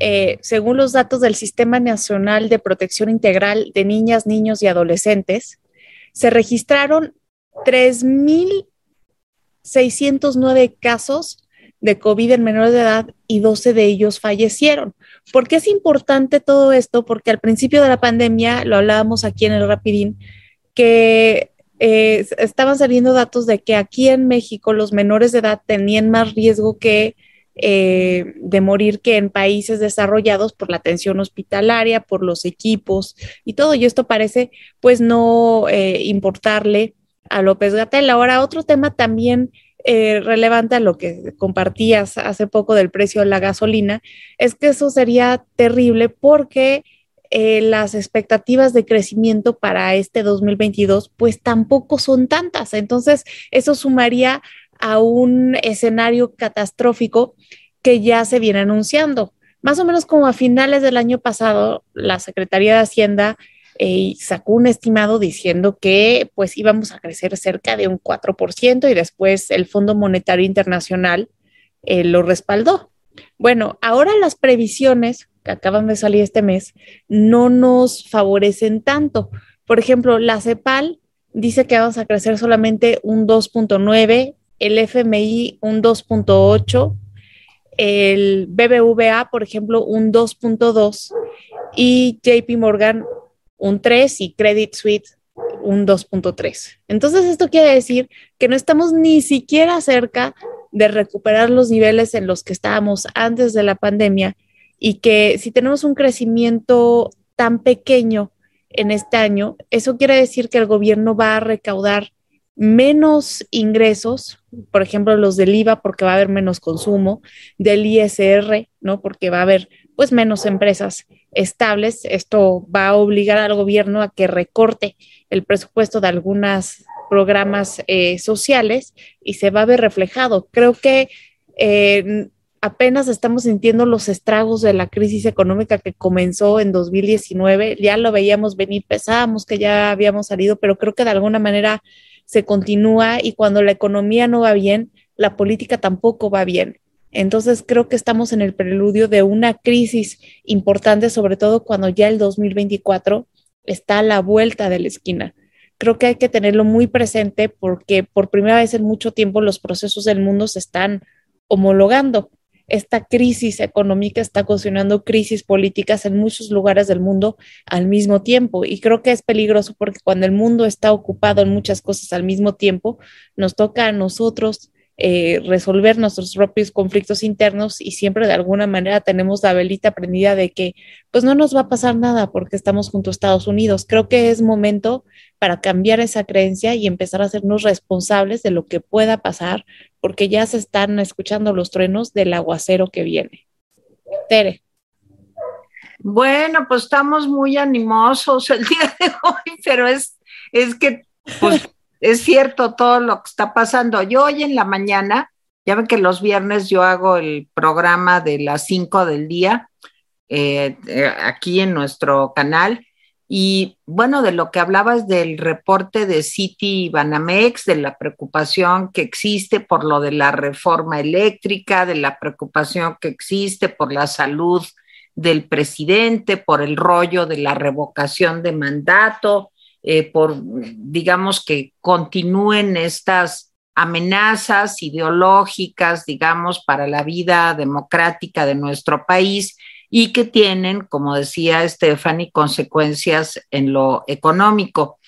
eh, según los datos del Sistema Nacional de Protección Integral de Niñas, Niños y Adolescentes, se registraron 3.609 casos de COVID en menores de edad y 12 de ellos fallecieron. ¿Por qué es importante todo esto? Porque al principio de la pandemia, lo hablábamos aquí en el Rapidín, que eh, estaban saliendo datos de que aquí en México los menores de edad tenían más riesgo que eh, de morir que en países desarrollados por la atención hospitalaria, por los equipos y todo. Y esto parece pues no eh, importarle a López Gatel. Ahora, otro tema también eh, relevante a lo que compartías hace poco del precio de la gasolina, es que eso sería terrible porque las expectativas de crecimiento para este 2022 pues tampoco son tantas. Entonces, eso sumaría a un escenario catastrófico que ya se viene anunciando. Más o menos como a finales del año pasado, la Secretaría de Hacienda eh, sacó un estimado diciendo que pues íbamos a crecer cerca de un 4% y después el Fondo Monetario Internacional eh, lo respaldó. Bueno, ahora las previsiones que acaban de salir este mes no nos favorecen tanto. Por ejemplo, la CEPAL dice que vamos a crecer solamente un 2.9 el FMI un 2.8, el BBVA, por ejemplo, un 2.2 y JP Morgan un 3 y Credit Suisse un 2.3. Entonces, esto quiere decir que no estamos ni siquiera cerca de recuperar los niveles en los que estábamos antes de la pandemia y que si tenemos un crecimiento tan pequeño en este año, eso quiere decir que el gobierno va a recaudar menos ingresos, por ejemplo, los del IVA porque va a haber menos consumo, del ISR, ¿no? Porque va a haber pues menos empresas estables. Esto va a obligar al gobierno a que recorte el presupuesto de algunos programas eh, sociales y se va a ver reflejado. Creo que eh, apenas estamos sintiendo los estragos de la crisis económica que comenzó en 2019. Ya lo veíamos venir, pensábamos que ya habíamos salido, pero creo que de alguna manera se continúa y cuando la economía no va bien, la política tampoco va bien. Entonces creo que estamos en el preludio de una crisis importante, sobre todo cuando ya el 2024 está a la vuelta de la esquina. Creo que hay que tenerlo muy presente porque por primera vez en mucho tiempo los procesos del mundo se están homologando esta crisis económica está ocasionando crisis políticas en muchos lugares del mundo al mismo tiempo. Y creo que es peligroso porque cuando el mundo está ocupado en muchas cosas al mismo tiempo, nos toca a nosotros eh, resolver nuestros propios conflictos internos y siempre de alguna manera tenemos la velita prendida de que pues no nos va a pasar nada porque estamos junto a Estados Unidos. Creo que es momento para cambiar esa creencia y empezar a hacernos responsables de lo que pueda pasar porque ya se están escuchando los truenos del aguacero que viene. Tere. Bueno, pues estamos muy animosos el día de hoy, pero es, es que pues es cierto todo lo que está pasando. Yo hoy en la mañana, ya ven que los viernes yo hago el programa de las 5 del día eh, aquí en nuestro canal. Y bueno, de lo que hablabas del reporte de City Banamex, de la preocupación que existe por lo de la reforma eléctrica, de la preocupación que existe por la salud del presidente, por el rollo de la revocación de mandato, eh, por, digamos, que continúen estas amenazas ideológicas, digamos, para la vida democrática de nuestro país y que tienen, como decía Stephanie, consecuencias en lo económico.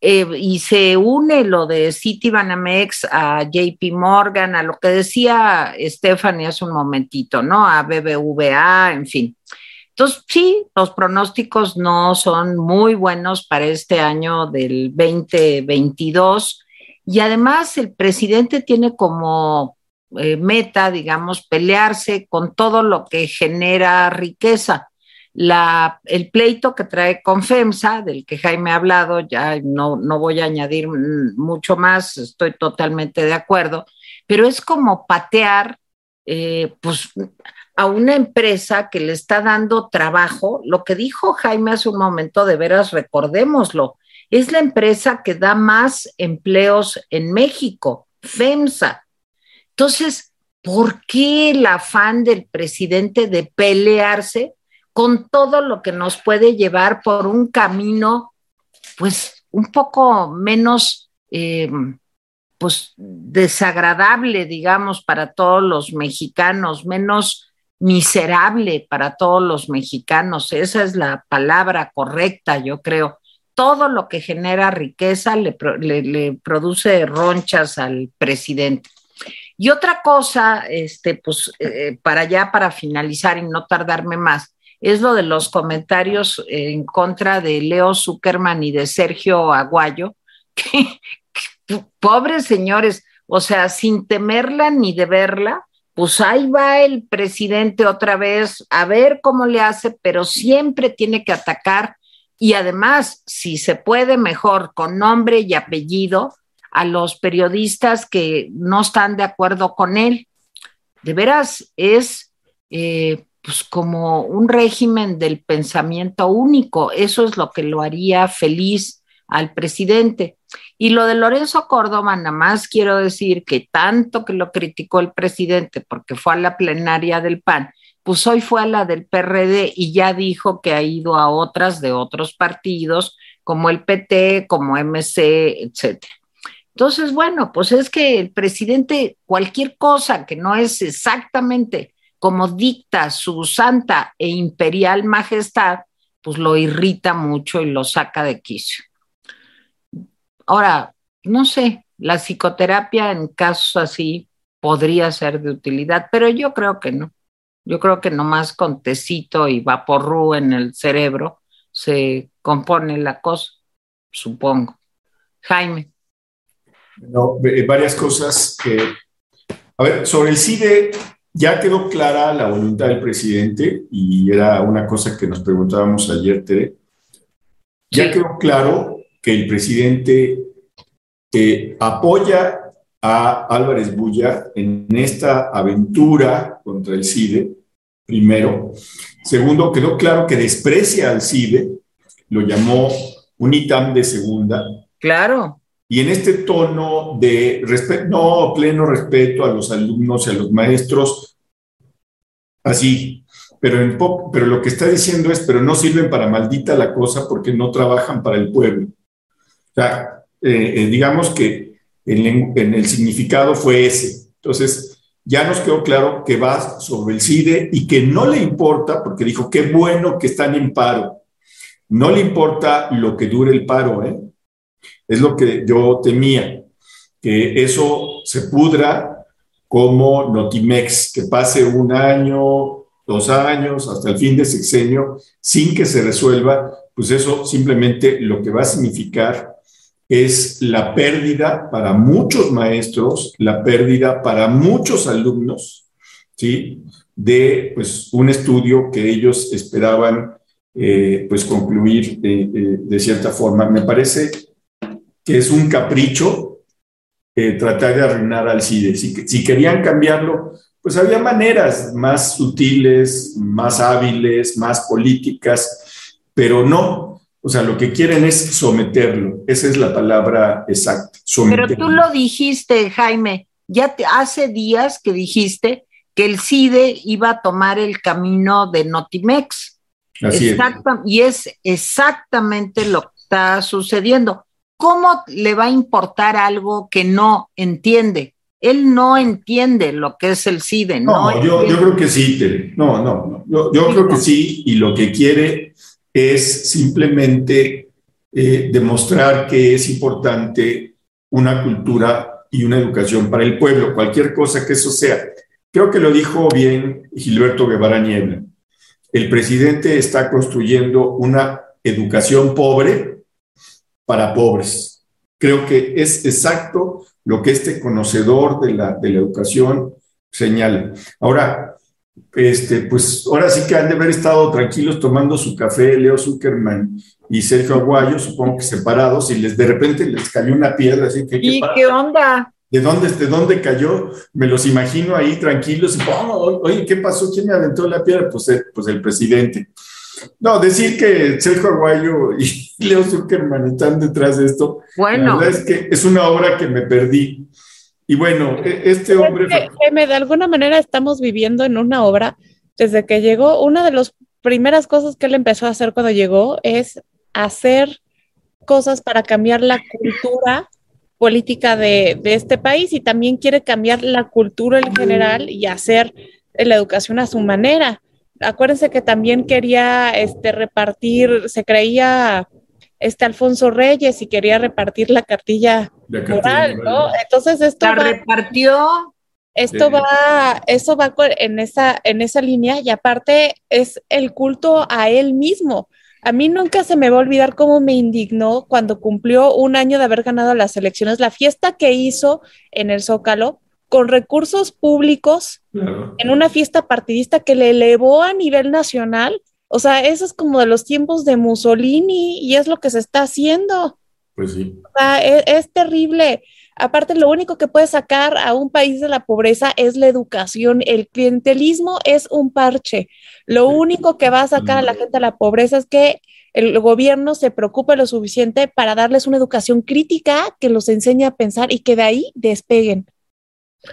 Eh, y se une lo de Citibanamex a JP Morgan, a lo que decía Stephanie hace un momentito, ¿no? A BBVA, en fin. Entonces, sí, los pronósticos no son muy buenos para este año del 2022 y además el presidente tiene como eh, meta, digamos, pelearse con todo lo que genera riqueza. La, el pleito que trae con FEMSA, del que Jaime ha hablado, ya no, no voy a añadir mucho más, estoy totalmente de acuerdo, pero es como patear, eh, pues a una empresa que le está dando trabajo, lo que dijo Jaime hace un momento, de veras recordémoslo, es la empresa que da más empleos en México, FEMSA. Entonces, ¿por qué el afán del presidente de pelearse con todo lo que nos puede llevar por un camino, pues, un poco menos, eh, pues, desagradable, digamos, para todos los mexicanos, menos miserable para todos los mexicanos. Esa es la palabra correcta, yo creo. todo lo que genera riqueza le, produce ronchas al presidente. Y otra cosa, este, pues eh, para ya, para finalizar y no tardarme más, es lo de los comentarios en contra de Leo Zuckerman y de Sergio Aguayo, pobres señores, o sea, sin temerla ni de verla, pues ahí va el presidente otra vez a ver cómo le hace, pero siempre tiene que atacar y además, si se puede, mejor con nombre y apellido a los periodistas que no están de acuerdo con él. De veras, es eh, pues como un régimen del pensamiento único. Eso es lo que lo haría feliz al presidente. Y lo de Lorenzo Córdoba, nada más quiero decir que tanto que lo criticó el presidente porque fue a la plenaria del PAN, pues hoy fue a la del PRD y ya dijo que ha ido a otras de otros partidos, como el PT, como MC, etcétera. Entonces, bueno, pues es que el presidente, cualquier cosa que no es exactamente como dicta su santa e imperial majestad, pues lo irrita mucho y lo saca de quicio. Ahora, no sé, la psicoterapia en casos así podría ser de utilidad, pero yo creo que no. Yo creo que nomás con tecito y vaporru en el cerebro se compone la cosa, supongo. Jaime. No, varias cosas que... A ver, sobre el CIDE ya quedó clara la voluntad del presidente y era una cosa que nos preguntábamos ayer, Tere. Ya quedó claro que el presidente eh, apoya a Álvarez Bulla en esta aventura contra el CIDE, primero. Segundo, quedó claro que desprecia al CIDE, lo llamó un ITAM de segunda. Claro. Y en este tono de respeto, no, pleno respeto a los alumnos y a los maestros, así, pero, en pero lo que está diciendo es, pero no sirven para maldita la cosa porque no trabajan para el pueblo. O sea, eh, eh, digamos que en, el significado fue ese. Entonces, ya nos quedó claro que va sobre el CIDE y que no le importa, porque dijo, qué bueno que están en paro. No le importa lo que dure el paro, ¿eh? Es lo que yo temía, que eso se pudra como Notimex, que pase un año, dos años, hasta el fin de sexenio, sin que se resuelva, pues eso simplemente lo que va a significar es la pérdida para muchos maestros, la pérdida para muchos alumnos, ¿sí? De pues, un estudio que ellos esperaban eh, pues, concluir de cierta forma. Me parece que es un capricho eh, tratar de arruinar al CIDE. Si, si querían cambiarlo, pues había maneras más sutiles, más hábiles, más políticas, pero no, o sea, lo que quieren es someterlo. Esa es la palabra exacta. Pero tú lo dijiste, Jaime, ya hace días que dijiste que el CIDE iba a tomar el camino de Notimex. Así Y es exactamente lo que está sucediendo. ¿Cómo le va a importar algo que no entiende? Él no entiende lo que es el CIDE. No, yo, creo que sí, No, no, no. Yo, creo que sí, y lo que quiere es simplemente eh, demostrar que es importante una cultura y una educación para el pueblo, cualquier cosa que eso sea. Creo que lo dijo bien Gilberto Guevara Niebla. El presidente está construyendo una educación pobre para pobres. Creo que es exacto lo que este conocedor de la, de la educación señala. Ahora, este, pues ahora sí que han de haber estado tranquilos tomando su café Leo Zuckerman y Sergio Aguayo, supongo que separados, y les de repente les cayó una piedra, así que... ¿Y qué, onda? ¿De dónde, ¿De dónde cayó? Me los imagino ahí tranquilos, y, oh, oye, ¿qué pasó? ¿Quién me aventó la piedra? Pues, eh, pues el presidente. No, decir que Sergio Aguayo y Leo Zuckerman están detrás de esto, bueno. la verdad es que es una obra que me perdí. Y bueno, e, este hombre... de alguna manera estamos viviendo en una obra, desde que llegó, una de las primeras cosas que él empezó a hacer cuando llegó es hacer cosas para cambiar la cultura política de, este país y también quiere cambiar la cultura en general y hacer la educación a su manera. Acuérdense que también quería este, repartir, se creía este Alfonso Reyes y quería repartir la cartilla, moral, ¿no? Entonces esto la repartió. Esto va, eso va en esa, en esa línea y aparte es el culto a él mismo. A mí nunca se me va a olvidar cómo me indignó cuando cumplió un año de haber ganado las elecciones, la fiesta que hizo en el Zócalo con recursos públicos en una fiesta partidista que le elevó a nivel nacional o sea, eso es como de los tiempos de Mussolini y es lo que se está haciendo. Pues sí. O sea, es, es, terrible. Aparte, lo único que puede sacar a un país de la pobreza es la educación. El clientelismo es un parche. Lo único que va a sacar a la gente a la pobreza es que el gobierno se preocupe lo suficiente para darles una educación crítica que los enseñe a pensar y que de ahí despeguen.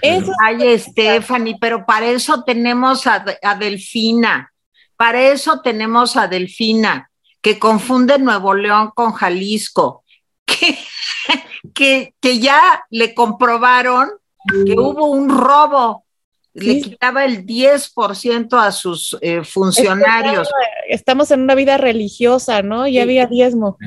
Eso Ay, Stephanie, pero para eso tenemos a, a Delfina. Para eso tenemos a Delfina, que confunde Nuevo León con Jalisco, que, que, ya le comprobaron que hubo un robo le quitaba el 10% a sus eh, funcionarios. Estamos en una vida religiosa, ¿no? Ya había diezmo.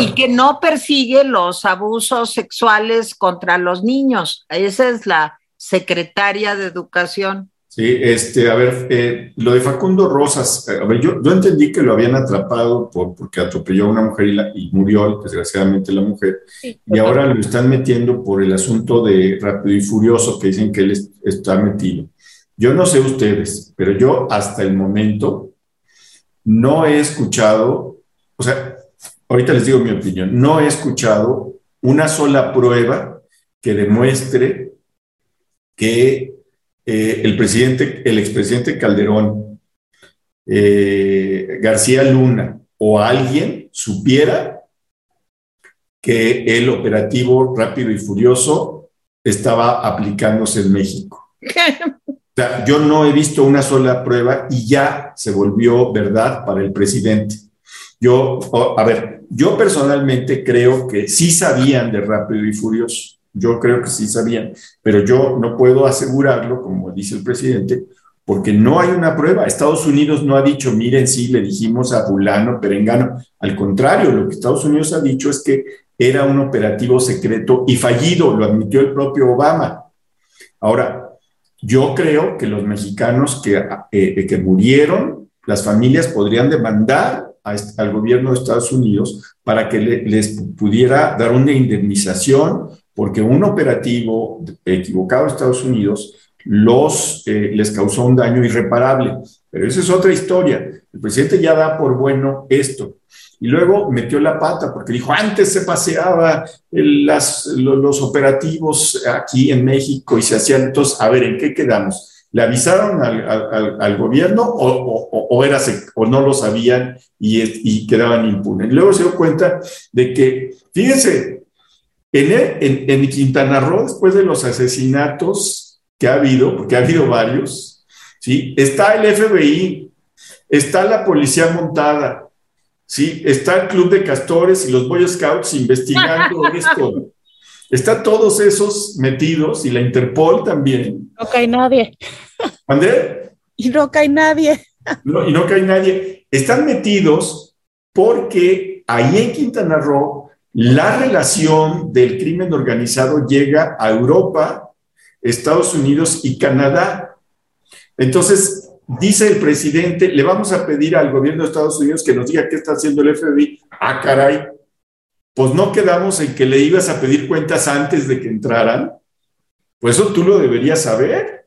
Y que no persigue los abusos sexuales contra los niños. Esa es la secretaria de Educación. Sí, este, a ver, eh, lo de Facundo Rosas, eh, a ver, yo, yo entendí que lo habían atrapado por, porque atropelló a una mujer y, murió, desgraciadamente, la mujer, y ahora lo están metiendo por el asunto de Rápido y Furioso, que dicen que él está metido. Yo no sé ustedes, pero yo hasta el momento no he escuchado, o sea, ahorita les digo mi opinión, no he escuchado una sola prueba que demuestre que eh, el presidente, el expresidente Calderón, eh, García Luna o alguien supiera que el operativo rápido y furioso estaba aplicándose en México. O sea, yo no he visto una sola prueba y ya se volvió verdad para el presidente. Yo, a ver, yo personalmente creo que sí sabían de rápido y furioso yo creo que sí sabían, pero yo no puedo asegurarlo, como dice el presidente, porque no hay una prueba. Estados Unidos no ha dicho, miren, sí, le dijimos a fulano, perengano. Al contrario, lo que Estados Unidos ha dicho es que era un operativo secreto y fallido, lo admitió el propio Obama. Ahora, yo creo que los mexicanos que, eh, que murieron, las familias podrían demandar al gobierno de Estados Unidos para que les pudiera dar una indemnización porque un operativo equivocado de Estados Unidos los, eh, les causó un daño irreparable. Pero esa es otra historia. El presidente ya da por bueno esto. Y luego metió la pata porque dijo, antes se paseaba los, operativos aquí en México y se hacían, entonces, a ver, ¿en qué quedamos? ¿Le avisaron al, gobierno o, no lo sabían y, quedaban impunes? Luego se dio cuenta de que, fíjense, en, en, Quintana Roo, después de los asesinatos que ha habido, porque ha habido varios, ¿sí? está el FBI, está la policía montada, ¿sí? está el Club de Castores y los Boy Scouts investigando esto. Está todos esos metidos y la Interpol también. No cae nadie. ¿André? Y no cae nadie. No, y no cae nadie. Están metidos porque ahí en Quintana Roo la relación del crimen organizado llega a Europa, Estados Unidos y Canadá. Entonces, dice el presidente, le vamos a pedir al gobierno de Estados Unidos que nos diga qué está haciendo el FBI. Ah, caray, pues no quedamos en que le ibas a pedir cuentas antes de que entraran. Pues eso tú lo deberías saber,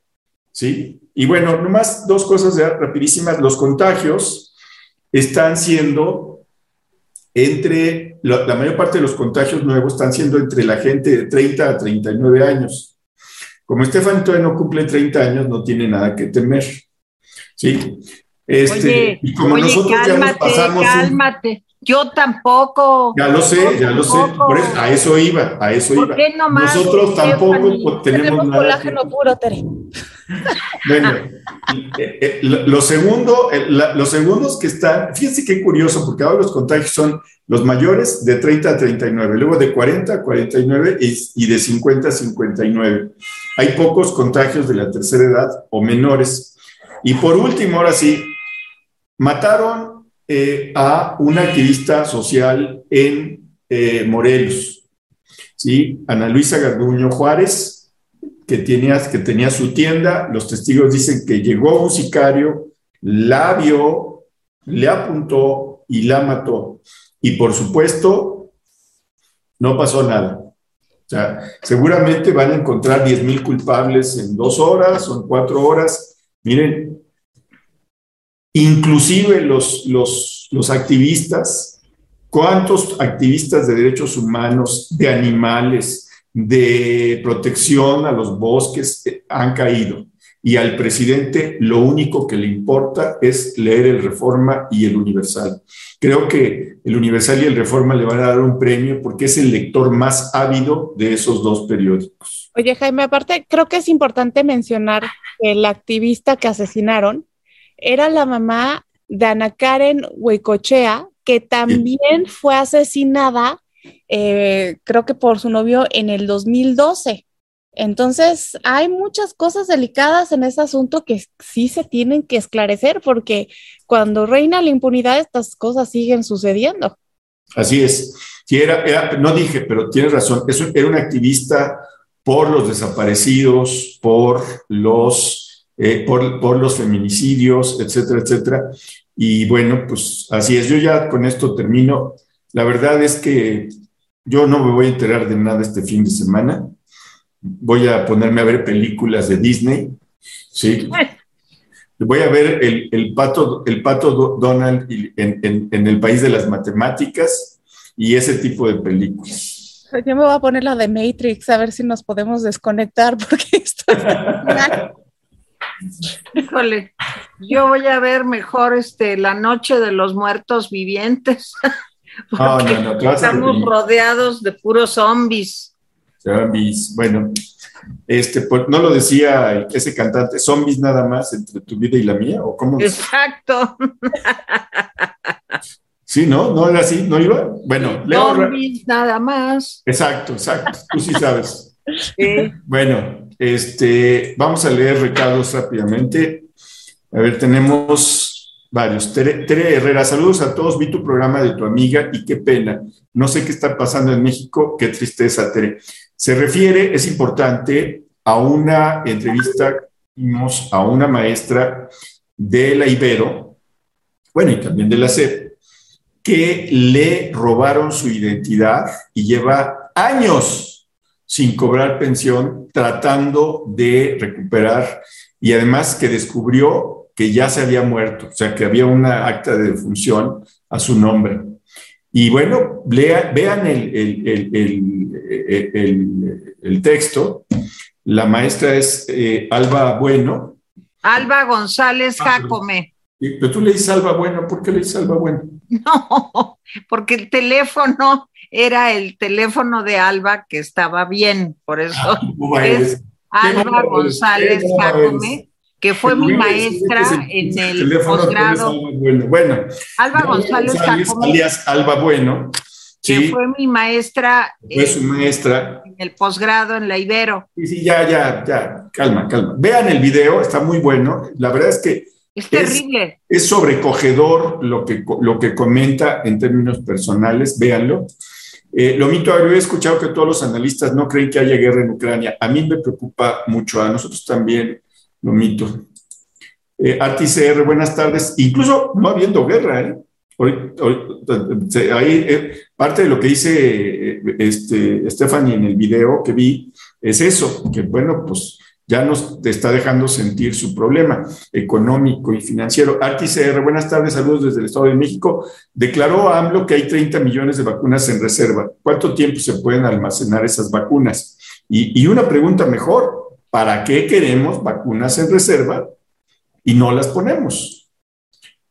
¿sí? Y bueno, nomás dos cosas rapidísimas. Los contagios están siendo entre, la, mayor parte de los contagios nuevos están siendo entre la gente de 30 a 39 años. Como Estefan todavía no cumple 30 años, no tiene nada que temer. ¿Sí? Este, y como nosotros ya nos pasamos. Cálmate. Yo tampoco. Ya lo sé, ya lo sé. a eso iba, a eso iba. Nosotros tampoco tenemos, nada. colágeno puro, Tere. Bueno, eh, eh, lo segundo, los segundos que están, fíjense qué curioso, porque ahora los contagios son los mayores de 30 a 39, luego de 40 a 49 y, de 50 a 59. Hay pocos contagios de la tercera edad o menores. Y por último, ahora sí, mataron eh, a una activista social en eh, Morelos, ¿sí? Ana Luisa Garduño Juárez, que tenía, que tenía su tienda. Los testigos dicen que llegó un sicario, la vio, le apuntó y la mató. Y por supuesto, no pasó nada. O sea, seguramente van a encontrar 10 mil culpables en dos horas o en cuatro horas. Miren, inclusive los, los, los activistas, ¿cuántos activistas de derechos humanos, de animales, de protección a los bosques han caído? y al presidente lo único que le importa es leer el Reforma y el Universal. Creo que el Universal y el Reforma le van a dar un premio porque es el lector más ávido de esos dos periódicos. Oye, Jaime, aparte, creo que es importante mencionar que la activista que asesinaron era la mamá de Ana Karen Huecochea, que también fue asesinada, eh, creo que por su novio en el 2012. Entonces, hay muchas cosas delicadas en ese asunto que sí se tienen que esclarecer porque cuando reina la impunidad, estas cosas siguen sucediendo. Así es. Era, no dije, pero tienes razón, eso era un activista por los desaparecidos, por los, eh, por, por los feminicidios, etcétera, etcétera. Y bueno, pues así es. Yo ya con esto termino. La verdad es que yo no me voy a enterar de nada este fin de semana voy a ponerme a ver películas de Disney, ¿sí? Voy a ver el, pato, el pato Donald en, el país de las matemáticas y ese tipo de películas. Yo me voy a poner la de Matrix a ver si nos podemos desconectar porque esto Híjole, yo voy a ver mejor este La Noche de los Muertos Vivientes. no, no, estamos rodeados de puros zombies zombies. Bueno, este, pues, no lo decía ese cantante, zombies nada más entre tu vida y la mía, ¿o cómo? Exacto. Sí, ¿no? ¿No era así? ¿No iba? Bueno, leo. Zombies nada más. Exacto, exacto. Tú sí sabes. Sí. Bueno, este, vamos a leer recados rápidamente. A ver, tenemos varios. Tere, Herrera, saludos a todos. Vi tu programa de tu amiga y qué pena. No sé qué está pasando en México. Qué tristeza, Tere. Se refiere, es importante, a una entrevista que hicimos a una maestra de la Ibero, bueno, y también de la SEP, que le robaron su identidad y lleva años sin cobrar pensión, tratando de recuperar, y además que descubrió que ya se había muerto, o sea, que había una acta de defunción a su nombre. Y bueno, vean el, texto. La maestra es eh, Alba Bueno. Alba González ah, Jacome. Pero, tú le dices Alba Bueno, ¿por qué le dices Alba Bueno? No, porque el teléfono era el teléfono de Alba que estaba bien, por eso ah, es Alba González Jacome que fue mi maestra en el posgrado. Bueno. Alba González, alias Alba Bueno. Que fue mi maestra. Fue su maestra. En el posgrado en la Ibero. Sí, sí, ya, ya, ya, calma, calma. Vean el video, está muy bueno. La verdad es que. Es terrible. Es, sobrecogedor lo que, lo que comenta en términos personales, véanlo. Eh, lo mito, he escuchado que todos los analistas no creen que haya guerra en Ucrania. A mí me preocupa mucho, a nosotros también lo mito. Eh, ArtiCR, buenas tardes. Incluso no habiendo guerra, ¿eh? ahí, eh, parte de lo que dice eh, este, Stephanie en el video que vi es eso, que bueno, pues ya nos está dejando sentir su problema económico y financiero. ArtiCR, buenas tardes, saludos desde el Estado de México. Declaró AMLO que hay 30 millones de vacunas en reserva. ¿Cuánto tiempo se pueden almacenar esas vacunas? Y, y una pregunta mejor, ¿Para qué queremos vacunas en reserva y no las ponemos?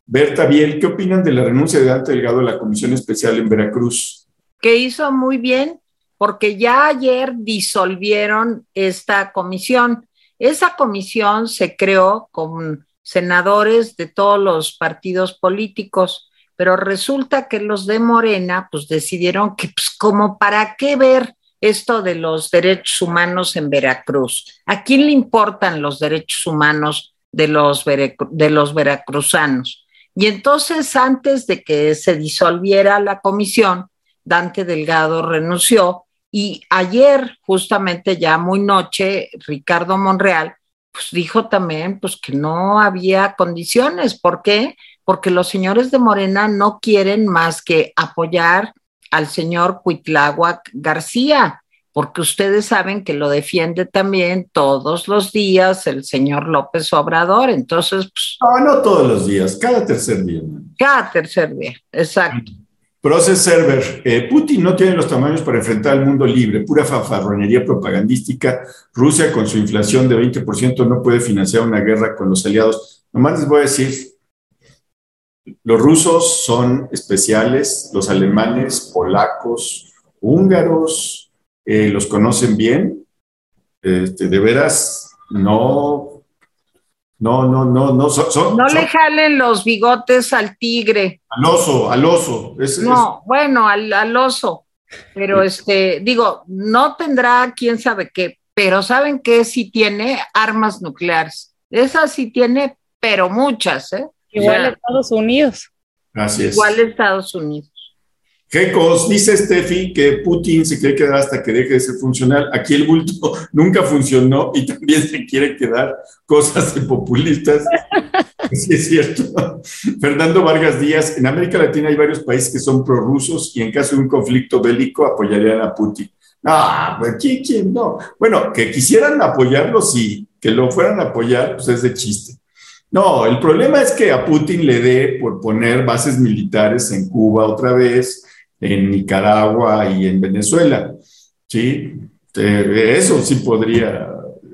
Berta Biel, ¿qué opinan de la renuncia de Dante Delgado a la Comisión Especial en Veracruz? Que hizo muy bien, porque ya ayer disolvieron esta comisión. Esa comisión se creó con senadores de todos los partidos políticos, pero resulta que los de Morena pues decidieron que pues como para qué ver esto de los derechos humanos en Veracruz. ¿A quién le importan los derechos humanos de los, de los veracruzanos? Y entonces, antes de que se disolviera la comisión, Dante Delgado renunció y ayer, justamente ya muy noche, Ricardo Monreal, pues dijo también pues que no había condiciones. ¿Por qué? Porque los señores de Morena no quieren más que apoyar al señor Cuitláhuac García, porque ustedes saben que lo defiende también todos los días el señor López Obrador. Entonces, pues, no, no todos los días, cada tercer día. Cada tercer día, exacto. Process Server, eh, Putin no tiene los tamaños para enfrentar al mundo libre, pura fanfarronería propagandística. Rusia con su inflación de 20% no puede financiar una guerra con los aliados. Nomás les voy a decir, los rusos son especiales, los alemanes, polacos, húngaros, eh, los conocen bien. Este, de veras, no no, no, no, no. Son, no le jalen los bigotes al tigre. Al oso, al oso. no, bueno, al, oso. Pero este, digo, no tendrá quién sabe qué, pero ¿saben qué? Si tiene armas nucleares. Esas sí tiene, pero muchas, ¿eh? Igual Estados Unidos. Así es. Igual Estados Unidos. Gecos, dice Steffi que Putin se quiere quedar hasta que deje de ser funcional. Aquí el bulto nunca funcionó y también se quiere quedar cosas de populistas. Sí, es cierto. Fernando Vargas Díaz, en América Latina hay varios países que son prorrusos y en caso de un conflicto bélico apoyarían a Putin. Ah, pues ¿quién, quién no? Bueno, que quisieran apoyarlo, sí, que lo fueran a apoyar, pues es de chiste. No, el problema es que a Putin le dé por poner bases militares en Cuba otra vez, en Nicaragua y en Venezuela. ¿sí? Eso sí podría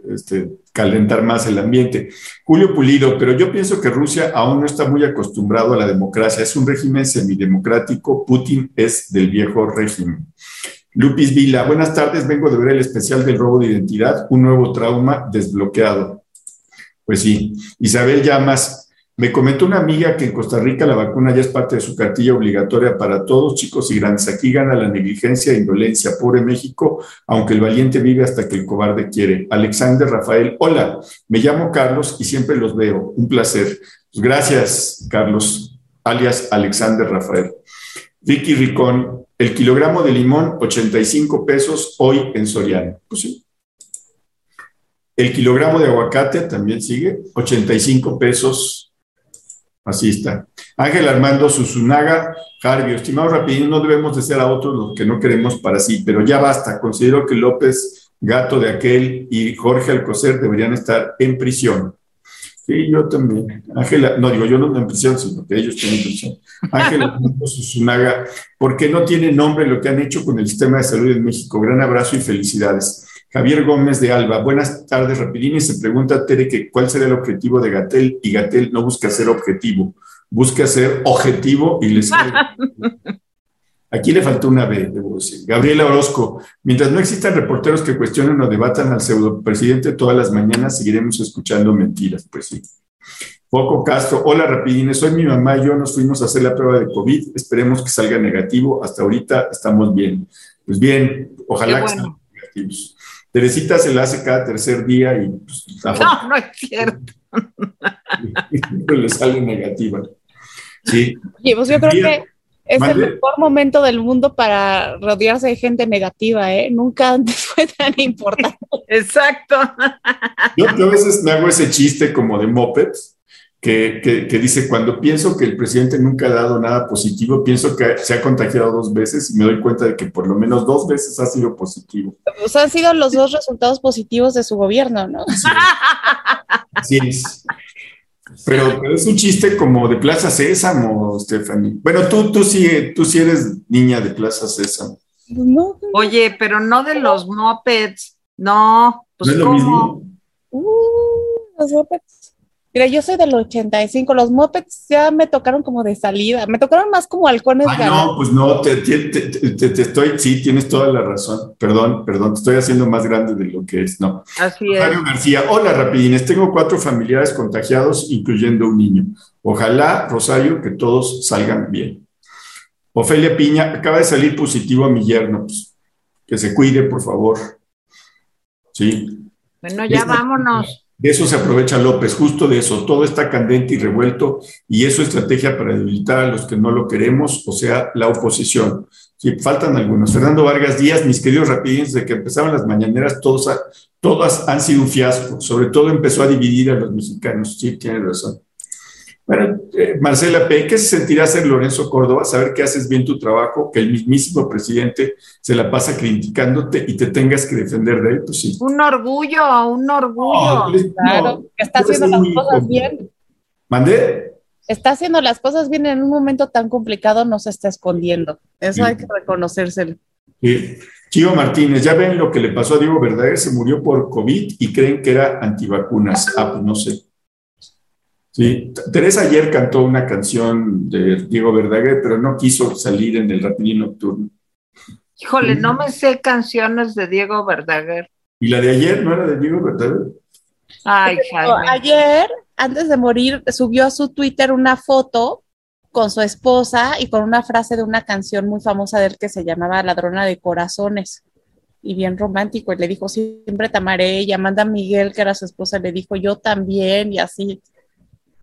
este, calentar más el ambiente. Julio Pulido, pero yo pienso que Rusia aún no está muy acostumbrado a la democracia. Es un régimen semidemocrático. Putin es del viejo régimen. Lupis Vila, buenas tardes. Vengo de ver el especial del robo de identidad, un nuevo trauma desbloqueado. Pues sí. Isabel Llamas, me comentó una amiga que en Costa Rica la vacuna ya es parte de su cartilla obligatoria para todos, chicos y grandes. Aquí gana la negligencia e indolencia. Pobre México, aunque el valiente vive hasta que el cobarde quiere. Alexander Rafael, hola, me llamo Carlos y siempre los veo. Un placer. Pues gracias, Carlos, alias Alexander Rafael. Vicky Ricón, el kilogramo de limón, 85 pesos hoy en Soriano. Pues sí. El kilogramo de aguacate también sigue, 85 pesos Así está. Ángel Armando Susunaga, Jarvio, estimado rapidín, no debemos de ser a otros los que no queremos para sí, pero ya basta. Considero que López, Gato de aquel y Jorge Alcocer deberían estar en prisión. Sí, yo también. Ángel, no digo yo no en prisión, sino que ellos tienen prisión. Ángel Armando Susunaga, ¿por qué no tiene nombre lo que han hecho con el sistema de salud en México? Gran abrazo y felicidades. Javier Gómez de Alba, buenas tardes, Rapidini. Se pregunta Tere que cuál será el objetivo de Gatel y Gatel no busca ser objetivo, busca ser objetivo y les. Aquí le faltó una B, debo decir. Gabriela Orozco, mientras no existan reporteros que cuestionen o debatan al pseudo presidente todas las mañanas, seguiremos escuchando mentiras. Pues sí. Poco Castro, hola Rapidines, soy mi mamá y yo nos fuimos a hacer la prueba de COVID, esperemos que salga negativo, hasta ahorita estamos bien. Pues bien, ojalá que salgan negativos. Teresita se la hace cada tercer día y pues, no, no es cierto. le sale negativa. Sí. pues yo creo que es el mejor momento del mundo para rodearse de gente negativa, ¿eh? Nunca antes fue tan importante. Exacto. Yo, yo, a veces me hago ese chiste como de mopeds, que, dice, cuando pienso que el presidente nunca ha dado nada positivo, pienso que se ha contagiado dos veces y me doy cuenta de que por lo menos dos veces ha sido positivo. Pues han sido los dos resultados positivos de su gobierno, ¿no? Sí, es. Pero, es un chiste como de Plaza Sésamo, Stephanie. Bueno, tú, tú, sí, tú sí eres niña de Plaza Sésamo. No, Oye, pero no de los mopeds, no. Pues ¿No es lo mismo? Uh, los mopeds Mira, yo soy del 85, los mopeds ya me tocaron como de salida, me tocaron más como halcones. no, pues no, te, estoy, sí, tienes toda la razón, perdón, perdón, te estoy haciendo más grande de lo que es, no. Así es. Mario García, hola rapidines, tengo cuatro familiares contagiados, incluyendo un niño. Ojalá, Rosario, que todos salgan bien. Ofelia Piña, acaba de salir positivo a mi yerno, pues, que se cuide, por favor. Sí. Bueno, ya vámonos. De eso se aprovecha López, justo de eso. Todo está candente y revuelto y es estrategia para debilitar a los que no lo queremos, o sea, la oposición. Sí, faltan algunos. Fernando Vargas Díaz, mis queridos rapidines, desde que empezaron las mañaneras, todos todas han sido un fiasco. Sobre todo empezó a dividir a los mexicanos. Sí, tiene razón. Bueno, eh, Marcela P., ¿qué se sentirá ser Lorenzo Córdoba? Saber que haces bien tu trabajo, que el mismísimo presidente se la pasa criticándote y te tengas que defender de él, pues sí. Un orgullo, un orgullo. claro, que está haciendo las cosas bien. ¿Mandé? Está haciendo las cosas bien en un momento tan complicado, no se está escondiendo. Eso hay que reconocérselo. Sí. Chío Martínez, ya ven lo que le pasó a Diego Verdaguer, se murió por COVID y creen que era antivacunas. Ah, pues no sé. Sí, Teresa ayer cantó una canción de Diego Verdaguer, pero no quiso salir en el rapidín nocturno. Híjole, no me sé canciones de Diego Verdaguer. ¿Y la de ayer no era de Diego Verdaguer? Ay, Jaime. Ayer, antes de morir, subió a su Twitter una foto con su esposa y con una frase de una canción muy famosa de él que se llamaba Ladrona de Corazones y bien romántico. Y le dijo, siempre te amaré. Y Amanda Miguel, que era su esposa, le dijo, yo también, y así.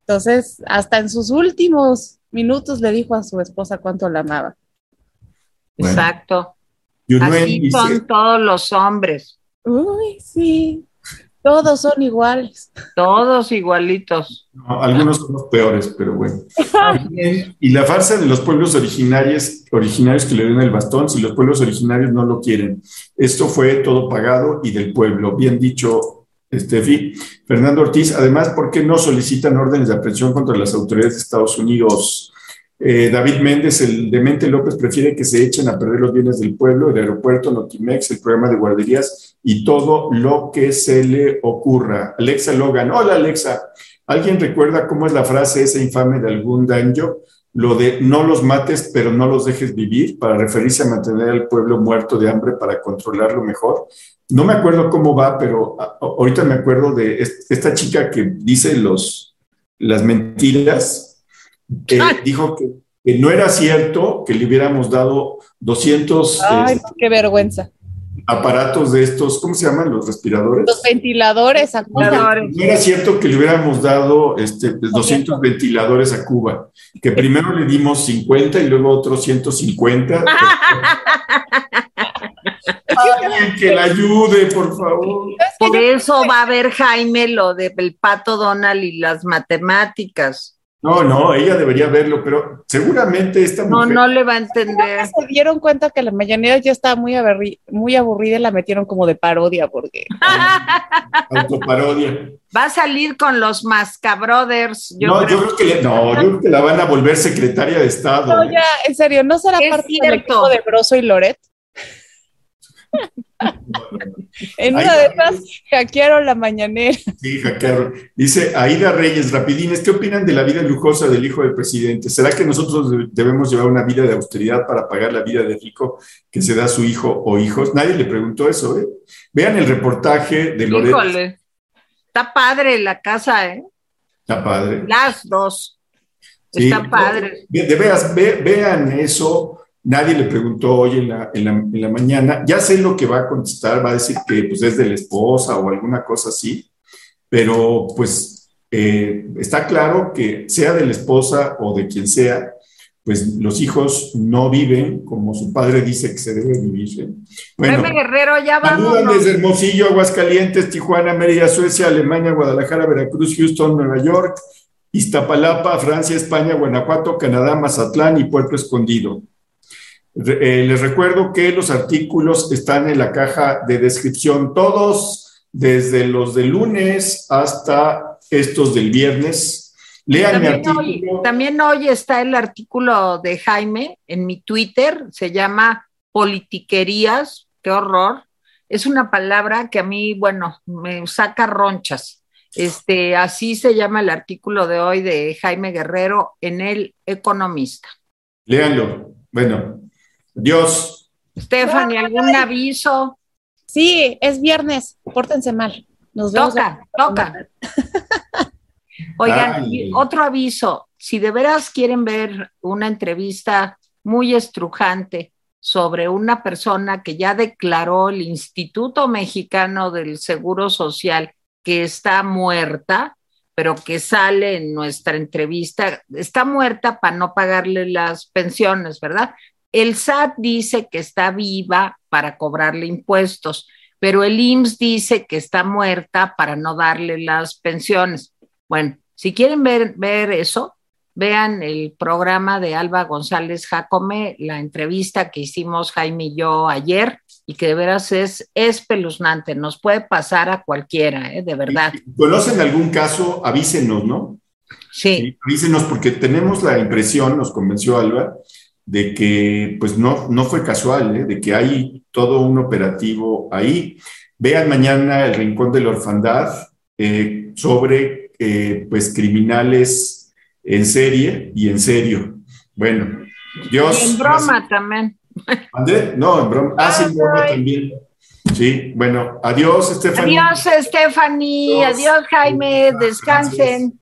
Entonces, hasta en sus últimos minutos le dijo a su esposa cuánto la amaba. Exacto. Así son todos los hombres. Uy, sí. Todos son iguales. Todos igualitos. algunos son los peores, pero bueno. y la farsa de los pueblos originarios, originarios que le den el bastón, si los pueblos originarios no lo quieren. Esto fue todo pagado y del pueblo. Bien dicho, Estefi. Fernando Ortiz, además, ¿por qué no solicitan órdenes de aprehensión contra las autoridades de Estados Unidos? Eh, David Méndez, el demente López, prefiere que se echen a perder los bienes del pueblo, el aeropuerto, Notimex, el programa de guarderías y todo lo que se le ocurra. Alexa Logan, hola Alexa, ¿alguien recuerda cómo es la frase esa infame de algún daño? Lo de no los mates, pero no los dejes vivir, para referirse a mantener al pueblo muerto de hambre para controlarlo mejor. No me acuerdo cómo va, pero ahorita me acuerdo de esta chica que dice los, las mentiras. dijo que, no era cierto que le hubiéramos dado 200... Ay, este, qué vergüenza. Aparatos de estos, ¿cómo se llaman los respiradores? Los ventiladores a Cuba. No, era cierto que le hubiéramos dado este, 200 ventiladores a Cuba, que primero le dimos 50 y luego otros 150. Alguien que la ayude, por favor. Por eso va a ver Jaime lo del pato Donald y las matemáticas. No, no, ella debería verlo, pero seguramente esta mujer... No, no le va a entender. Se dieron cuenta que la mañanera ya estaba muy, muy aburrida y la metieron como de parodia, porque... Autoparodia. Va a salir con los Mascabrothers. Yo no, yo creo que no, yo creo que la van a volver secretaria de Estado. No, ya, en serio, ¿no será parte del equipo de Broso y Loret? En una de esas hackearon la mañanera. Sí, hackearon. Dice Aida Reyes, rapidines, ¿qué opinan de la vida lujosa del hijo del presidente? ¿Será que nosotros debemos llevar una vida de austeridad para pagar la vida de rico que se da a su hijo o hijos? Nadie le preguntó eso, ¿eh? Vean el reportaje de Loreto. Está padre la casa, ¿eh? Está padre. Las dos. Está padre. De veras, vean eso Nadie le preguntó hoy en la, en, la, mañana. Ya sé lo que va a contestar, va a decir que pues, es de la esposa o alguna cosa así, pero pues eh, está claro que sea de la esposa o de quien sea, pues los hijos no viven como su padre dice que se debe vivir. ¿eh? Bueno, Guerrero, ya vamos. desde Hermosillo, Aguascalientes, Tijuana, Mérida, Suecia, Alemania, Guadalajara, Veracruz, Houston, Nueva York, Iztapalapa, Francia, España, Guanajuato, Canadá, Mazatlán y Puerto Escondido. Eh, les recuerdo que los artículos están en la caja de descripción, todos, desde los de lunes hasta estos del viernes. Lean también mi artículo. Hoy, también hoy está el artículo de Jaime en mi Twitter, se llama Politiquerías, qué horror. Es una palabra que a mí, bueno, me saca ronchas. Este, así se llama el artículo de hoy de Jaime Guerrero en El Economista. Léanlo. Bueno, Dios. Stephanie, ¿algún aviso? Sí, es viernes, pórtense mal. Nos toca, toca. Oigan, otro aviso, si de veras quieren ver una entrevista muy estrujante sobre una persona que ya declaró el Instituto Mexicano del Seguro Social que está muerta, pero que sale en nuestra entrevista, está muerta para no pagarle las pensiones, ¿verdad? El SAT dice que está viva para cobrarle impuestos, pero el IMSS dice que está muerta para no darle las pensiones. Bueno, si quieren ver, ver eso, vean el programa de Alba González Jacome, la entrevista que hicimos Jaime y yo ayer, y que de veras es espeluznante, nos puede pasar a cualquiera, ¿eh? de verdad. ¿Conocen algún caso? Avísenos, ¿no? Sí. Avísenos porque tenemos la impresión, nos convenció Alba, de que pues no, no fue casual, ¿eh? de que hay todo un operativo ahí. Vean mañana el Rincón de la Orfandad eh, sobre pues criminales en serie y en serio. Bueno, Dios. Y en broma también. ¿André? No, en broma. Ah, sí, en broma también. Sí, bueno, adiós, Stephanie. Adiós, Stephanie. Adiós, Jaime. Descansen.